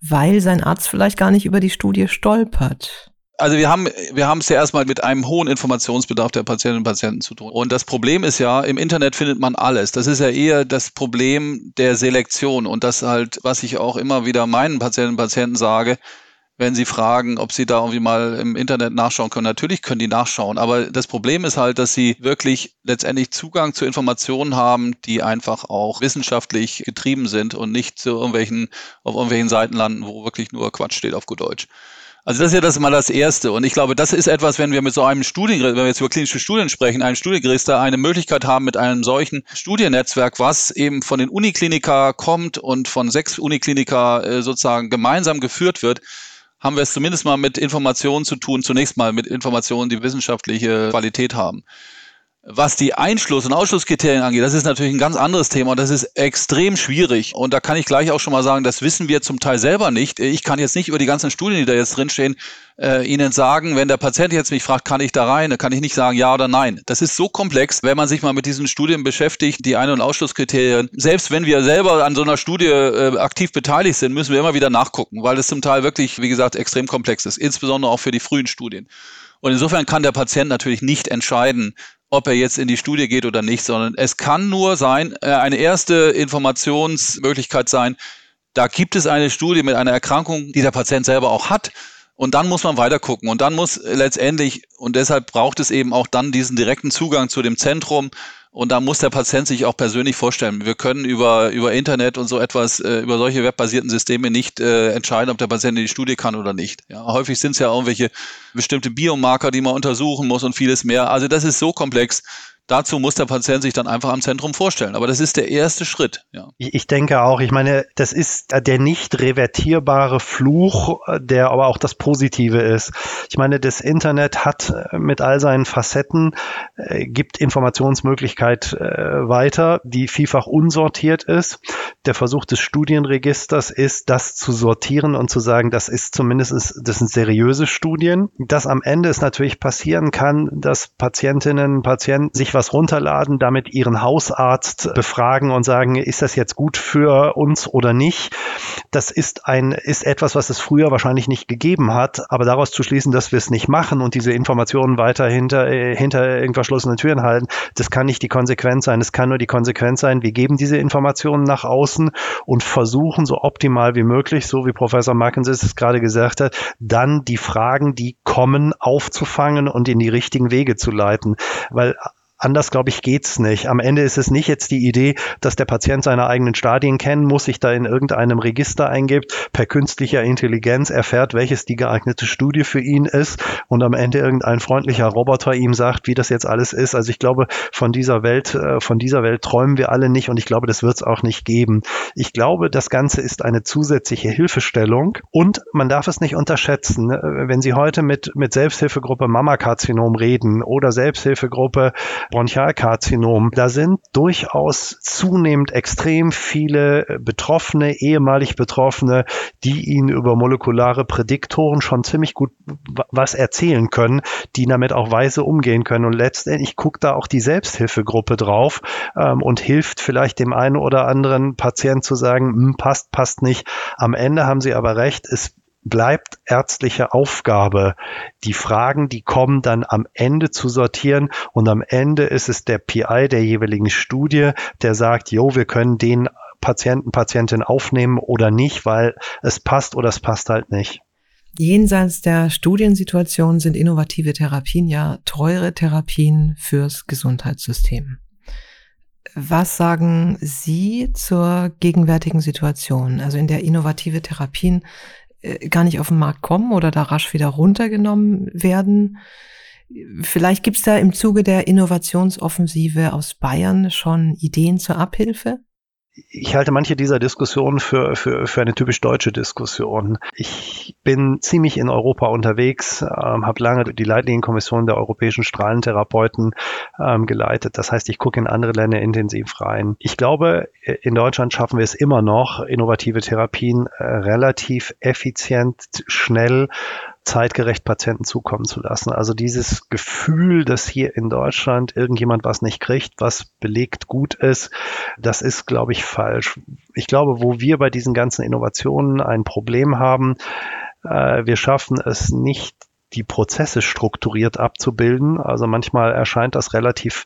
weil sein Arzt vielleicht gar nicht über die Studie stolpert. Also wir haben wir haben es ja erstmal mit einem hohen Informationsbedarf der Patientinnen und Patienten zu tun. Und das Problem ist ja, im Internet findet man alles. Das ist ja eher das Problem der Selektion und das halt, was ich auch immer wieder meinen Patientinnen und Patienten sage, wenn sie fragen, ob sie da irgendwie mal im Internet nachschauen können. Natürlich können die nachschauen, aber das Problem ist halt, dass sie wirklich letztendlich Zugang zu Informationen haben, die einfach auch wissenschaftlich getrieben sind und nicht zu irgendwelchen, auf irgendwelchen Seiten landen, wo wirklich nur Quatsch steht auf gut Deutsch. Also das ist ja das mal das Erste. Und ich glaube, das ist etwas, wenn wir mit so einem Studien, wenn wir jetzt über klinische Studien sprechen, einem Studienregister eine Möglichkeit haben mit einem solchen Studiennetzwerk, was eben von den Uniklinika kommt und von sechs Uniklinika äh, sozusagen gemeinsam geführt wird, haben wir es zumindest mal mit Informationen zu tun, zunächst mal mit Informationen, die wissenschaftliche Qualität haben. Was die Einschluss- und Ausschlusskriterien angeht, das ist natürlich ein ganz anderes Thema und das ist extrem schwierig. Und da kann ich gleich auch schon mal sagen, das wissen wir zum Teil selber nicht. Ich kann jetzt nicht über die ganzen Studien, die da jetzt drinstehen, äh, Ihnen sagen, wenn der Patient jetzt mich fragt, kann ich da rein, dann kann ich nicht sagen ja oder nein. Das ist so komplex, wenn man sich mal mit diesen Studien beschäftigt, die Ein- und Ausschlusskriterien. Selbst wenn wir selber an so einer Studie äh, aktiv beteiligt sind, müssen wir immer wieder nachgucken, weil es zum Teil wirklich, wie gesagt, extrem komplex ist, insbesondere auch für die frühen Studien. Und insofern kann der Patient natürlich nicht entscheiden, ob er jetzt in die Studie geht oder nicht, sondern es kann nur sein, äh, eine erste Informationsmöglichkeit sein, da gibt es eine Studie mit einer Erkrankung, die der Patient selber auch hat. Und dann muss man weiter gucken. Und dann muss letztendlich, und deshalb braucht es eben auch dann diesen direkten Zugang zu dem Zentrum. Und da muss der Patient sich auch persönlich vorstellen. Wir können über, über Internet und so etwas, äh, über solche webbasierten Systeme nicht äh, entscheiden, ob der Patient in die Studie kann oder nicht. Ja, häufig sind es ja irgendwelche bestimmte Biomarker, die man untersuchen muss und vieles mehr. Also das ist so komplex. Dazu muss der Patient sich dann einfach am Zentrum vorstellen. Aber das ist der erste Schritt. Ja. Ich, denke auch, ich meine, das ist der nicht revertierbare Fluch, der aber auch das Positive ist. Ich meine, das Internet hat äh, mit all seinen Facetten, äh, gibt Informationsmöglichkeit äh, weiter, die vielfach unsortiert ist. Der Versuch des Studienregisters ist, das zu sortieren und zu sagen, das ist zumindest, das sind seriöse Studien. Dass am Ende es natürlich passieren kann, dass Patientinnen, Patienten sich was runterladen, damit ihren Hausarzt befragen und sagen, ist das jetzt gut für uns oder nicht? Das ist ein, ist etwas, was es früher wahrscheinlich nicht gegeben hat, aber daraus zu schließen, dass wir es nicht machen und diese Informationen weiter hinter, hinter eng verschlossenen Türen halten, das kann nicht die Konsequenz sein. Es kann nur die Konsequenz sein, wir geben diese Informationen nach außen und versuchen so optimal wie möglich, so wie Professor Markens es gerade gesagt hat, dann die Fragen, die kommen, aufzufangen und in die richtigen Wege zu leiten. Weil Anders, glaube ich, geht's nicht. Am Ende ist es nicht jetzt die Idee, dass der Patient seine eigenen Stadien kennen muss, sich da in irgendeinem Register eingibt, per künstlicher Intelligenz erfährt, welches die geeignete Studie für ihn ist und am Ende irgendein freundlicher Roboter ihm sagt, wie das jetzt alles ist. Also ich glaube, von dieser Welt, äh, von dieser Welt träumen wir alle nicht und ich glaube, das wird es auch nicht geben. Ich glaube, das Ganze ist eine zusätzliche Hilfestellung und man darf es nicht unterschätzen. Wenn Sie heute mit, mit Selbsthilfegruppe Mammakarzinom reden oder Selbsthilfegruppe Bronchialkarzinom. Da sind durchaus zunehmend extrem viele Betroffene, ehemalig Betroffene, die ihnen über molekulare Prädiktoren schon ziemlich gut was erzählen können, die damit auch weise umgehen können. Und letztendlich guckt da auch die Selbsthilfegruppe drauf ähm, und hilft vielleicht dem einen oder anderen Patient zu sagen, hm, passt, passt nicht. Am Ende haben sie aber recht, es bleibt ärztliche Aufgabe, die Fragen, die kommen, dann am Ende zu sortieren. Und am Ende ist es der PI der jeweiligen Studie, der sagt, jo, wir können den Patienten, Patientin aufnehmen oder nicht, weil es passt oder es passt halt nicht. Jenseits der Studiensituation sind innovative Therapien ja teure Therapien fürs Gesundheitssystem. Was sagen Sie zur gegenwärtigen Situation? Also in der innovative Therapien gar nicht auf den Markt kommen oder da rasch wieder runtergenommen werden. Vielleicht gibt es da im Zuge der Innovationsoffensive aus Bayern schon Ideen zur Abhilfe? Ich halte manche dieser Diskussionen für, für, für eine typisch deutsche Diskussion. Ich bin ziemlich in Europa unterwegs, ähm, habe lange die Leitlinienkommission der europäischen Strahlentherapeuten ähm, geleitet. Das heißt, ich gucke in andere Länder intensiv rein. Ich glaube, in Deutschland schaffen wir es immer noch, innovative Therapien äh, relativ effizient, schnell zeitgerecht Patienten zukommen zu lassen. Also dieses Gefühl, dass hier in Deutschland irgendjemand was nicht kriegt, was belegt gut ist, das ist, glaube ich, falsch. Ich glaube, wo wir bei diesen ganzen Innovationen ein Problem haben, äh, wir schaffen es nicht, die Prozesse strukturiert abzubilden. Also manchmal erscheint das relativ,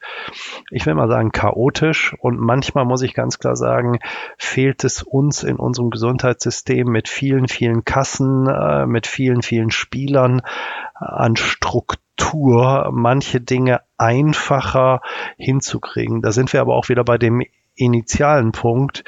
ich will mal sagen, chaotisch und manchmal muss ich ganz klar sagen, fehlt es uns in unserem Gesundheitssystem mit vielen, vielen Kassen, äh, mit vielen, vielen Spielern an Struktur, manche Dinge einfacher hinzukriegen. Da sind wir aber auch wieder bei dem initialen Punkt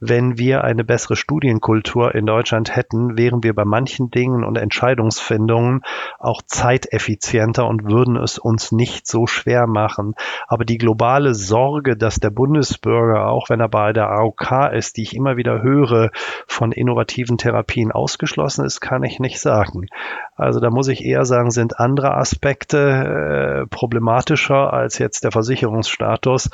wenn wir eine bessere Studienkultur in Deutschland hätten, wären wir bei manchen Dingen und Entscheidungsfindungen auch zeiteffizienter und würden es uns nicht so schwer machen. Aber die globale Sorge, dass der Bundesbürger, auch wenn er bei der AOK ist, die ich immer wieder höre, von innovativen Therapien ausgeschlossen ist, kann ich nicht sagen. Also da muss ich eher sagen, sind andere Aspekte äh, problematischer als jetzt der Versicherungsstatus.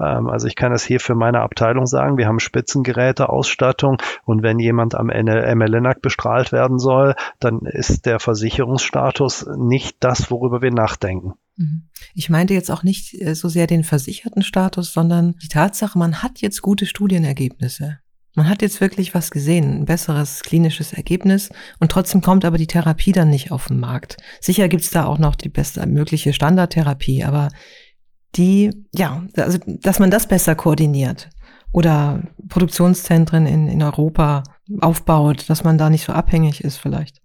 Ähm, also ich kann es hier für meine Abteilung sagen, wir haben Spitzen Geräteausstattung. Und wenn jemand am MLNAC bestrahlt werden soll, dann ist der Versicherungsstatus nicht das, worüber wir nachdenken. Mhm. Ich meinte jetzt auch nicht äh, so sehr den versicherten Status, sondern die Tatsache, man hat jetzt gute Studienergebnisse. Man hat jetzt wirklich was gesehen, ein besseres klinisches Ergebnis und trotzdem kommt aber die Therapie dann nicht auf den Markt. Sicher gibt's da auch noch die beste mögliche Standardtherapie, aber die, ja, also dass man das besser koordiniert oder Produktionszentren in, in Europa aufbaut, dass man da nicht so abhängig ist vielleicht.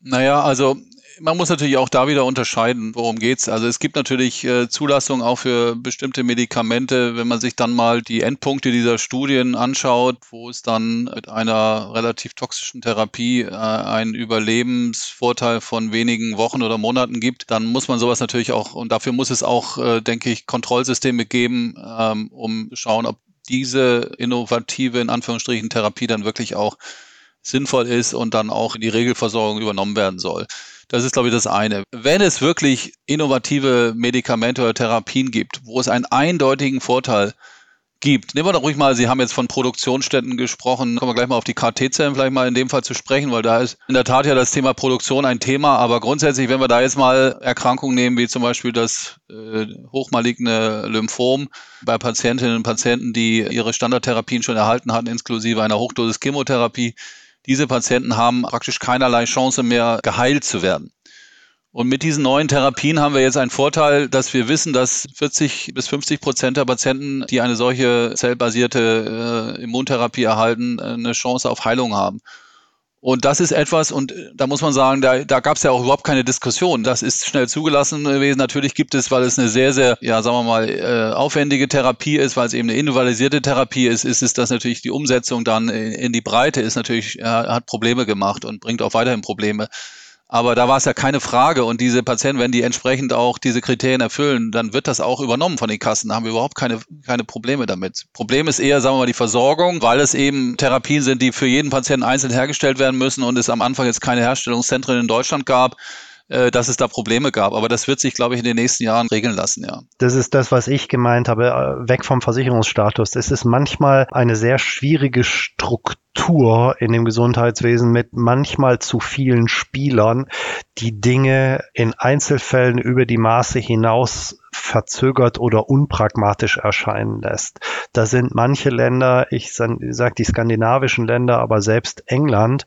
Naja, also man muss natürlich auch da wieder unterscheiden, worum geht's. Also es gibt natürlich äh, Zulassungen auch für bestimmte Medikamente, wenn man sich dann mal die Endpunkte dieser Studien anschaut, wo es dann mit einer relativ toxischen Therapie äh, einen Überlebensvorteil von wenigen Wochen oder Monaten gibt, dann muss man sowas natürlich auch, und dafür muss es auch, äh, denke ich, Kontrollsysteme geben, ähm, um schauen, ob diese innovative, in Anführungsstrichen, Therapie dann wirklich auch sinnvoll ist und dann auch in die Regelversorgung übernommen werden soll. Das ist, glaube ich, das eine. Wenn es wirklich innovative Medikamente oder Therapien gibt, wo es einen eindeutigen Vorteil gibt. Nehmen wir doch ruhig mal, Sie haben jetzt von Produktionsstätten gesprochen. Kommen wir gleich mal auf die KT-Zellen vielleicht mal in dem Fall zu sprechen, weil da ist in der Tat ja das Thema Produktion ein Thema. Aber grundsätzlich, wenn wir da jetzt mal Erkrankungen nehmen, wie zum Beispiel das äh, hochmaligne Lymphom bei Patientinnen und Patienten, die ihre Standardtherapien schon erhalten hatten, inklusive einer Hochdosis Chemotherapie, diese Patienten haben praktisch keinerlei Chance mehr, geheilt zu werden. Und mit diesen neuen Therapien haben wir jetzt einen Vorteil, dass wir wissen, dass 40 bis 50 Prozent der Patienten, die eine solche zellbasierte äh, Immuntherapie erhalten, eine Chance auf Heilung haben. Und das ist etwas, und äh, da muss man sagen, da, da gab es ja auch überhaupt keine Diskussion. Das ist schnell zugelassen gewesen. Natürlich gibt es, weil es eine sehr, sehr, ja, sagen wir mal, äh, aufwendige Therapie ist, weil es eben eine individualisierte Therapie ist, ist es das natürlich die Umsetzung dann in, in die Breite ist natürlich, äh, hat Probleme gemacht und bringt auch weiterhin Probleme. Aber da war es ja keine Frage. Und diese Patienten, wenn die entsprechend auch diese Kriterien erfüllen, dann wird das auch übernommen von den Kassen. Da haben wir überhaupt keine, keine Probleme damit. Problem ist eher, sagen wir mal, die Versorgung, weil es eben Therapien sind, die für jeden Patienten einzeln hergestellt werden müssen und es am Anfang jetzt keine Herstellungszentren in Deutschland gab äh, dass es da Probleme gab. Aber das wird sich, glaube ich, in den nächsten Jahren regeln lassen, ja. Das ist das, was ich gemeint habe, äh, weg vom Versicherungsstatus. Es ist manchmal eine sehr schwierige Struktur in dem Gesundheitswesen mit manchmal zu vielen Spielern, die Dinge in Einzelfällen über die Maße hinaus verzögert oder unpragmatisch erscheinen lässt. Da sind manche Länder, ich sage die skandinavischen Länder, aber selbst England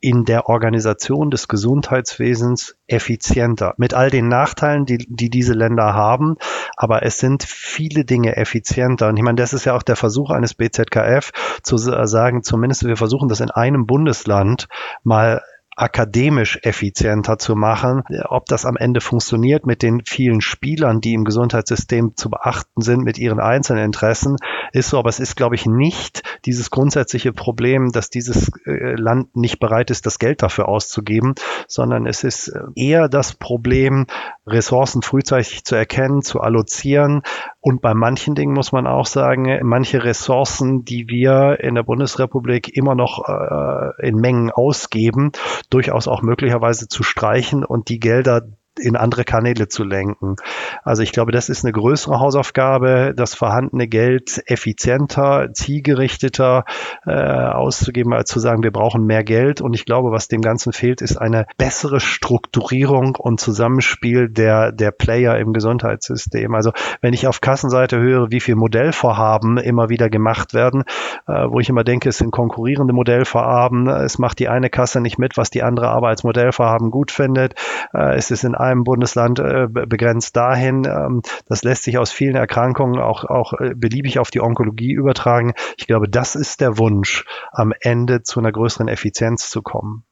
in der Organisation des Gesundheitswesens effizienter. Mit all den Nachteilen, die, die diese Länder haben. Aber es sind viele Dinge effizienter. Und ich meine, das ist ja auch der Versuch eines BZKF zu sagen, zumindest wir versuchen das in einem Bundesland mal akademisch effizienter zu machen. Ob das am Ende funktioniert mit den vielen Spielern, die im Gesundheitssystem zu beachten sind, mit ihren einzelnen Interessen, ist so. Aber es ist, glaube ich, nicht dieses grundsätzliche Problem, dass dieses äh, Land nicht bereit ist, das Geld dafür auszugeben, sondern es ist äh, eher das Problem, Ressourcen frühzeitig zu erkennen, zu allozieren. Und bei manchen Dingen muss man auch sagen, manche Ressourcen, die wir in der Bundesrepublik immer noch äh, in Mengen ausgeben, durchaus auch möglicherweise zu streichen und die Gelder in andere Kanäle zu lenken. Also ich glaube, das ist eine größere Hausaufgabe, das vorhandene Geld effizienter, zielgerichteter äh, auszugeben, als zu sagen, wir brauchen mehr Geld. Und ich glaube, was dem Ganzen fehlt, ist eine bessere Strukturierung und Zusammenspiel der, der Player im Gesundheitssystem. Also wenn ich auf Kassenseite höre, wie viel Modellvorhaben immer wieder gemacht werden, äh, wo ich immer denke, es sind konkurrierende Modellvorhaben, es macht die eine Kasse nicht mit, was die andere aber als Modellvorhaben gut findet. Äh, es ist in einem Bundesland äh, begrenzt dahin. Ähm, das lässt sich aus vielen Erkrankungen auch, auch äh, beliebig auf die Onkologie übertragen. Ich glaube, das ist der Wunsch, am Ende zu einer größeren Effizienz zu kommen.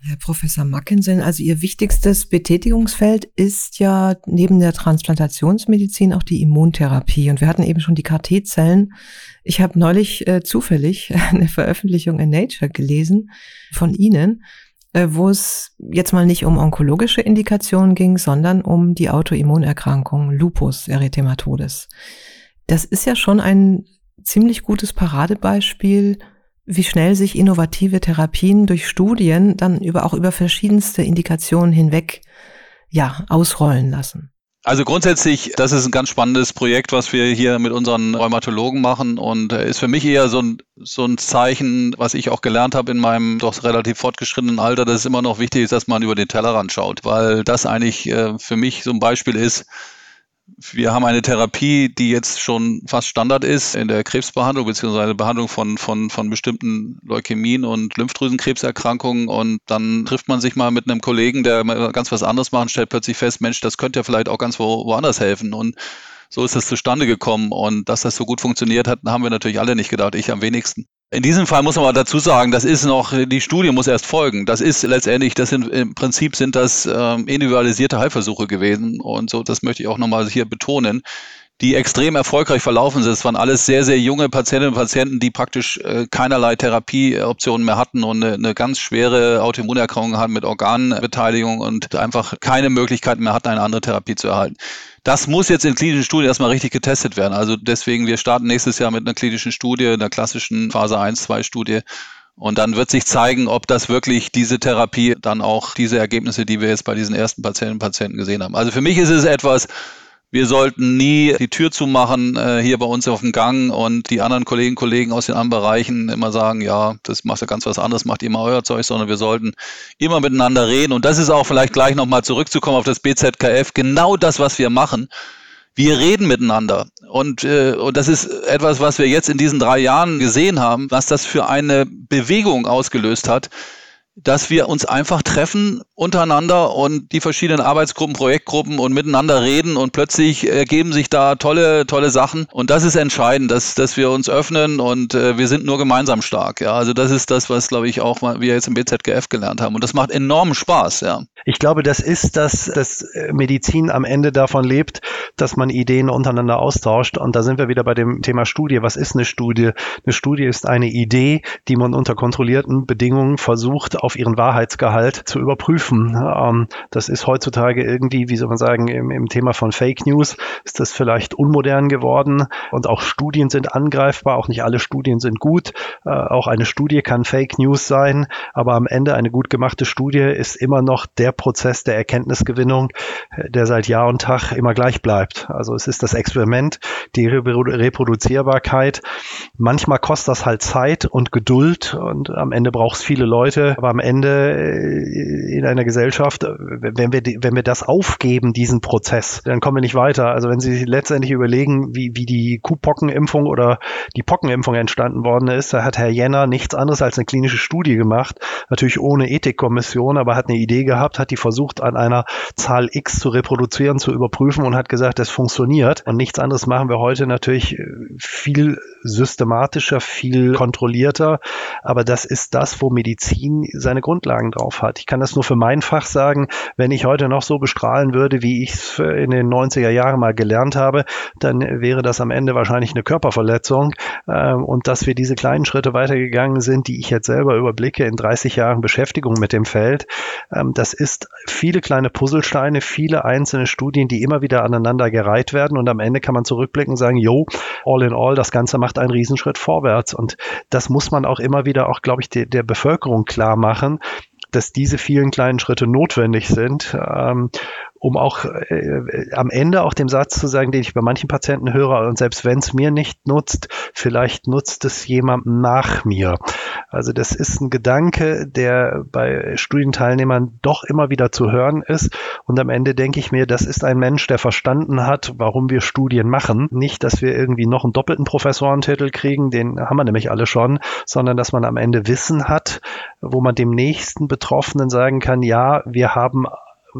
Herr Professor Mackensen, also Ihr wichtigstes Betätigungsfeld ist ja neben der Transplantationsmedizin auch die Immuntherapie. Und wir hatten eben schon die KT-Zellen. Ich habe neulich äh, zufällig eine Veröffentlichung in Nature gelesen von Ihnen, wo es jetzt mal nicht um onkologische Indikationen ging, sondern um die Autoimmunerkrankung Lupus erythematodes. Das ist ja schon ein ziemlich gutes Paradebeispiel, wie schnell sich innovative Therapien durch Studien dann über auch über verschiedenste Indikationen hinweg ja ausrollen lassen. Also grundsätzlich, das ist ein ganz spannendes Projekt, was wir hier mit unseren Rheumatologen machen und äh, ist für mich eher so ein, so ein Zeichen, was ich auch gelernt habe in meinem doch relativ fortgeschrittenen Alter, dass es immer noch wichtig ist, dass man über den Tellerrand schaut, weil das eigentlich äh, für mich so ein Beispiel ist, wir haben eine Therapie, die jetzt schon fast Standard ist in der Krebsbehandlung beziehungsweise Behandlung von, von, von bestimmten Leukämien und Lymphdrüsenkrebserkrankungen. Und dann trifft man sich mal mit einem Kollegen, der ganz was anderes macht, stellt plötzlich fest, Mensch, das könnte ja vielleicht auch ganz wo, woanders helfen. Und so ist das zustande gekommen. Und dass das so gut funktioniert hat, haben wir natürlich alle nicht gedacht, ich am wenigsten. In diesem Fall muss man mal dazu sagen, das ist noch, die Studie muss erst folgen. Das ist letztendlich, das sind im Prinzip sind das ähm, individualisierte Heilversuche gewesen und so, das möchte ich auch nochmal hier betonen die extrem erfolgreich verlaufen sind. Es waren alles sehr, sehr junge Patientinnen und Patienten, die praktisch äh, keinerlei Therapieoptionen mehr hatten und eine, eine ganz schwere Autoimmunerkrankung hatten mit Organbeteiligung und einfach keine Möglichkeit mehr hatten, eine andere Therapie zu erhalten. Das muss jetzt in klinischen Studien erstmal richtig getestet werden. Also deswegen, wir starten nächstes Jahr mit einer klinischen Studie, einer klassischen Phase 1, 2 Studie. Und dann wird sich zeigen, ob das wirklich diese Therapie dann auch diese Ergebnisse, die wir jetzt bei diesen ersten Patientinnen und Patienten gesehen haben. Also für mich ist es etwas, wir sollten nie die Tür zumachen äh, hier bei uns auf dem Gang und die anderen Kolleginnen und Kollegen aus den anderen Bereichen immer sagen, ja, das macht ja ganz was anderes, macht mal euer Zeug, sondern wir sollten immer miteinander reden. Und das ist auch vielleicht gleich nochmal zurückzukommen auf das BZKF, genau das, was wir machen. Wir reden miteinander. Und, äh, und das ist etwas, was wir jetzt in diesen drei Jahren gesehen haben, was das für eine Bewegung ausgelöst hat, dass wir uns einfach treffen untereinander und die verschiedenen Arbeitsgruppen, Projektgruppen und miteinander reden und plötzlich ergeben sich da tolle, tolle Sachen. Und das ist entscheidend, dass, dass wir uns öffnen und äh, wir sind nur gemeinsam stark. Ja, also das ist das, was, glaube ich, auch wir jetzt im BZGF gelernt haben. Und das macht enormen Spaß, ja. Ich glaube, das ist, dass, dass Medizin am Ende davon lebt, dass man Ideen untereinander austauscht. Und da sind wir wieder bei dem Thema Studie. Was ist eine Studie? Eine Studie ist eine Idee, die man unter kontrollierten Bedingungen versucht, auf ihren Wahrheitsgehalt zu überprüfen. Ähm, das ist heutzutage irgendwie, wie soll man sagen, im, im Thema von Fake News ist das vielleicht unmodern geworden und auch Studien sind angreifbar. Auch nicht alle Studien sind gut. Äh, auch eine Studie kann Fake News sein, aber am Ende eine gut gemachte Studie ist immer noch der Prozess der Erkenntnisgewinnung, der seit Jahr und Tag immer gleich bleibt. Also es ist das Experiment, die Reproduzierbarkeit. Manchmal kostet das halt Zeit und Geduld und am Ende braucht es viele Leute, aber am Ende äh, in einer Gesellschaft, wenn wir, wenn wir das aufgeben, diesen Prozess, dann kommen wir nicht weiter. Also wenn Sie letztendlich überlegen, wie, wie die Kuhpockenimpfung oder die Pockenimpfung entstanden worden ist, da hat Herr Jenner nichts anderes als eine klinische Studie gemacht, natürlich ohne Ethikkommission, aber hat eine Idee gehabt, hat die versucht an einer Zahl X zu reproduzieren, zu überprüfen und hat gesagt, das funktioniert. Und nichts anderes machen wir heute natürlich viel systematischer, viel kontrollierter. Aber das ist das, wo Medizin seine Grundlagen drauf hat. Ich kann das nur für mein Fach sagen. Wenn ich heute noch so bestrahlen würde, wie ich es in den 90er Jahren mal gelernt habe, dann wäre das am Ende wahrscheinlich eine Körperverletzung. Ähm, und dass wir diese kleinen Schritte weitergegangen sind, die ich jetzt selber überblicke in 30 Jahren Beschäftigung mit dem Feld, ähm, das ist viele kleine Puzzlesteine, viele einzelne Studien, die immer wieder aneinander gereiht werden. Und am Ende kann man zurückblicken und sagen, yo, all in all, das Ganze macht einen Riesenschritt vorwärts. Und das muss man auch immer wieder auch, glaube ich, der, der Bevölkerung klar machen, dass diese vielen kleinen Schritte notwendig sind. Ähm, um auch äh, am Ende auch dem Satz zu sagen, den ich bei manchen Patienten höre, und selbst wenn es mir nicht nutzt, vielleicht nutzt es jemandem nach mir. Also das ist ein Gedanke, der bei Studienteilnehmern doch immer wieder zu hören ist. Und am Ende denke ich mir, das ist ein Mensch, der verstanden hat, warum wir Studien machen. Nicht, dass wir irgendwie noch einen doppelten Professorentitel kriegen, den haben wir nämlich alle schon, sondern dass man am Ende Wissen hat, wo man dem nächsten Betroffenen sagen kann, ja, wir haben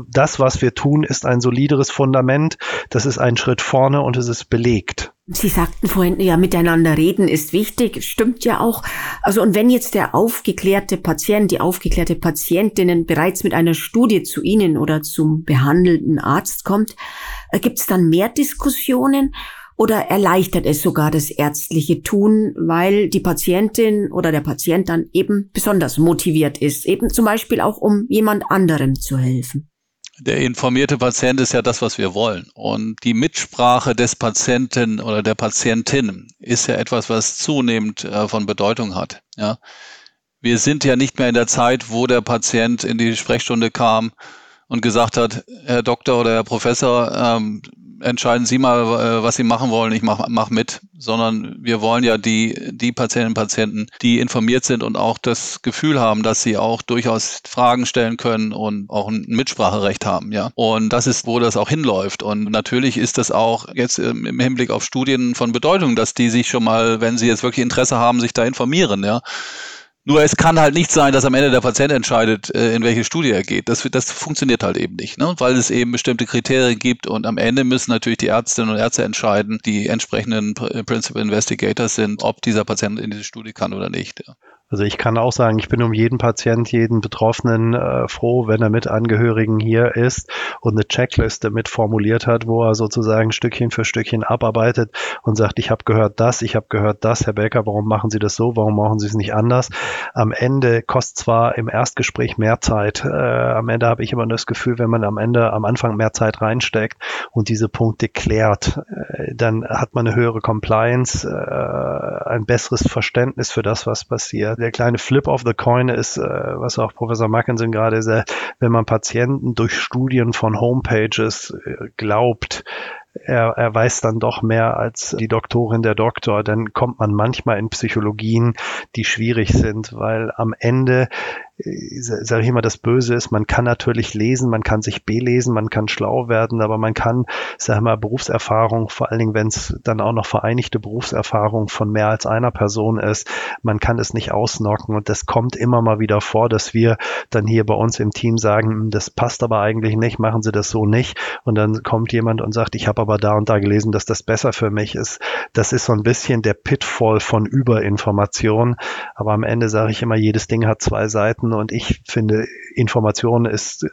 das, was wir tun, ist ein solideres Fundament. Das ist ein Schritt vorne und es ist belegt. Sie sagten vorhin, ja, miteinander reden ist wichtig. Stimmt ja auch. Also, und wenn jetzt der aufgeklärte Patient, die aufgeklärte Patientinnen bereits mit einer Studie zu Ihnen oder zum behandelnden Arzt kommt, äh, gibt es dann mehr Diskussionen? Oder erleichtert es sogar das ärztliche Tun, weil die Patientin oder der Patient dann eben besonders motiviert ist, eben zum Beispiel auch um jemand anderem zu helfen? Der informierte Patient ist ja das, was wir wollen. Und die Mitsprache des Patienten oder der Patientin ist ja etwas, was zunehmend äh, von Bedeutung hat. Ja. Wir sind ja nicht mehr in der Zeit, wo der Patient in die Sprechstunde kam und gesagt hat, Herr Doktor oder Herr Professor, ähm, entscheiden Sie mal, äh, was Sie machen wollen, ich mach, mach mit, sondern wir wollen ja die, die Patientinnen und Patienten, die informiert sind und auch das Gefühl haben, dass sie auch durchaus Fragen stellen können und auch ein Mitspracherecht haben, ja. Und das ist, wo das auch hinläuft. Und natürlich ist das auch jetzt im Hinblick auf Studien von Bedeutung, dass die sich schon mal, wenn sie jetzt wirklich Interesse haben, sich da informieren, ja. Nur es kann halt nicht sein, dass am Ende der Patient entscheidet, äh, in welche Studie er geht. Das, das funktioniert halt eben nicht, ne? weil es eben bestimmte Kriterien gibt und am Ende müssen natürlich die Ärztinnen und Ärzte entscheiden, die entsprechenden Principal Investigators sind, ob dieser Patient in diese Studie kann oder nicht. Ja. Also ich kann auch sagen, ich bin um jeden Patient, jeden Betroffenen äh, froh, wenn er mit Angehörigen hier ist und eine Checkliste mit formuliert hat, wo er sozusagen Stückchen für Stückchen abarbeitet und sagt, ich habe gehört das, ich habe gehört das, Herr Becker, warum machen Sie das so, warum machen Sie es nicht anders? Am Ende kostet zwar im Erstgespräch mehr Zeit, äh, am Ende habe ich immer das Gefühl, wenn man am Ende, am Anfang mehr Zeit reinsteckt und diese Punkte klärt, äh, dann hat man eine höhere Compliance, äh, ein besseres Verständnis für das, was passiert der kleine Flip of the Coin ist, äh, was auch Professor Mackensen gerade sagt, wenn man Patienten durch Studien von Homepages äh, glaubt, er, er weiß dann doch mehr als die Doktorin der Doktor, dann kommt man manchmal in Psychologien, die schwierig sind, weil am Ende sage ich immer, das Böse ist, man kann natürlich lesen, man kann sich belesen, man kann schlau werden, aber man kann, sag ich mal, Berufserfahrung, vor allen Dingen, wenn es dann auch noch vereinigte Berufserfahrung von mehr als einer Person ist, man kann es nicht ausnocken. Und das kommt immer mal wieder vor, dass wir dann hier bei uns im Team sagen, hm, das passt aber eigentlich nicht, machen Sie das so nicht. Und dann kommt jemand und sagt, ich habe aber da und da gelesen, dass das besser für mich ist. Das ist so ein bisschen der Pitfall von Überinformation, aber am Ende sage ich immer, jedes Ding hat zwei Seiten Daten und ich finde, Information ist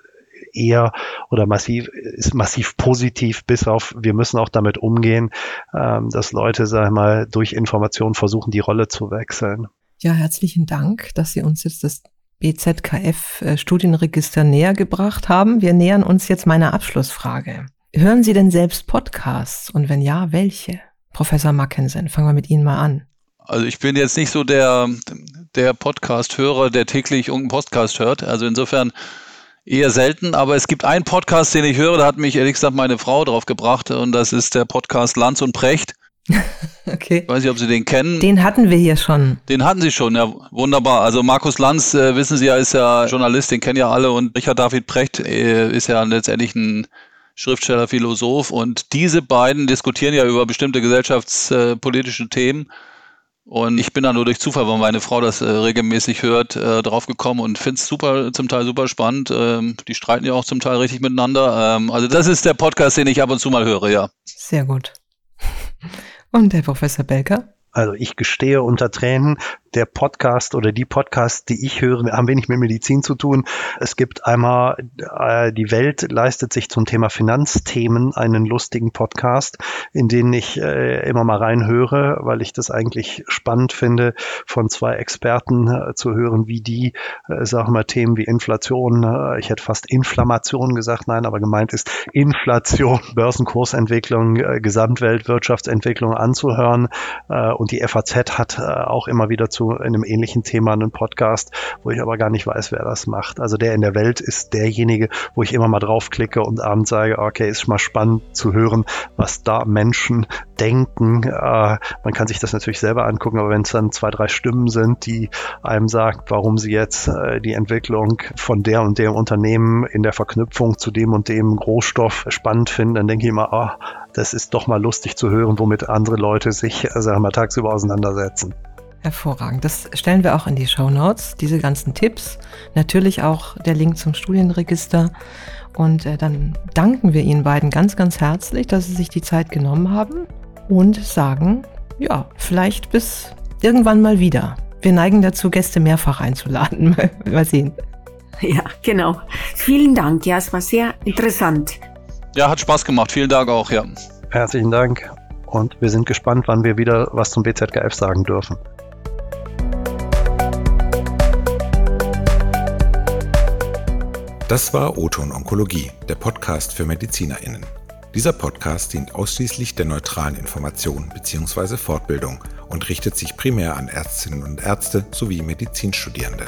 eher oder massiv ist massiv positiv, bis auf wir müssen auch damit umgehen, ähm, dass Leute, sag mal, durch Information versuchen, die Rolle zu wechseln. Ja, herzlichen Dank, dass Sie uns jetzt das BZKF äh, Studienregister näher gebracht haben. Wir nähern uns jetzt meiner Abschlussfrage. Hören Sie denn selbst Podcasts und wenn ja, welche? Professor Mackensen, fangen wir mit Ihnen mal an. Also ich bin jetzt nicht so der, der Podcast-Hörer, der täglich irgendeinen Podcast hört. Also insofern eher selten, aber es gibt einen Podcast, den ich höre, da hat mich ehrlich gesagt meine Frau drauf gebracht und das ist der Podcast Lanz und Precht. okay. Ich weiß nicht, ob Sie den kennen. Den hatten wir hier schon. Den hatten Sie schon, ja, wunderbar. Also Markus Lanz, äh, wissen Sie ja, ist ja Journalist, den kennen ja alle und Richard David Precht äh, ist ja letztendlich ein Schriftsteller, Philosoph und diese beiden diskutieren ja über bestimmte gesellschaftspolitische Themen und ich bin da nur durch Zufall, weil meine Frau das äh, regelmäßig hört, äh, drauf gekommen und finde es super, zum Teil super spannend. Ähm, die streiten ja auch zum Teil richtig miteinander. Ähm, also das ist der Podcast, den ich ab und zu mal höre, ja. Sehr gut. Und der Professor Belker? Also ich gestehe unter Tränen, der Podcast oder die Podcasts, die ich höre, haben wenig mit Medizin zu tun. Es gibt einmal, äh, die Welt leistet sich zum Thema Finanzthemen einen lustigen Podcast, in den ich äh, immer mal reinhöre, weil ich das eigentlich spannend finde, von zwei Experten äh, zu hören, wie die, äh, sagen wir, Themen wie Inflation, äh, ich hätte fast Inflammation gesagt, nein, aber gemeint ist Inflation, Börsenkursentwicklung, äh, Gesamtweltwirtschaftsentwicklung anzuhören. Äh, und die FAZ hat äh, auch immer wieder zu einem ähnlichen Thema einen Podcast, wo ich aber gar nicht weiß, wer das macht. Also der in der Welt ist derjenige, wo ich immer mal draufklicke und abends sage, okay, ist mal spannend zu hören, was da Menschen denken. Äh, man kann sich das natürlich selber angucken, aber wenn es dann zwei, drei Stimmen sind, die einem sagt, warum sie jetzt äh, die Entwicklung von der und dem Unternehmen in der Verknüpfung zu dem und dem Rohstoff spannend finden, dann denke ich immer, ah, das ist doch mal lustig zu hören, womit andere Leute sich, äh, sagen wir mal, tagsüber auseinandersetzen. Hervorragend. Das stellen wir auch in die Show Notes, diese ganzen Tipps. Natürlich auch der Link zum Studienregister. Und äh, dann danken wir Ihnen beiden ganz, ganz herzlich, dass Sie sich die Zeit genommen haben und sagen, ja, vielleicht bis irgendwann mal wieder. Wir neigen dazu, Gäste mehrfach einzuladen. mal sehen. Ja, genau. Vielen Dank. Ja, es war sehr interessant. Ja, hat Spaß gemacht. Vielen Dank auch, ja. Herzlichen Dank. Und wir sind gespannt, wann wir wieder was zum BZGF sagen dürfen. Das war Oton Onkologie, der Podcast für MedizinerInnen. Dieser Podcast dient ausschließlich der neutralen Information bzw. Fortbildung und richtet sich primär an Ärztinnen und Ärzte sowie Medizinstudierende.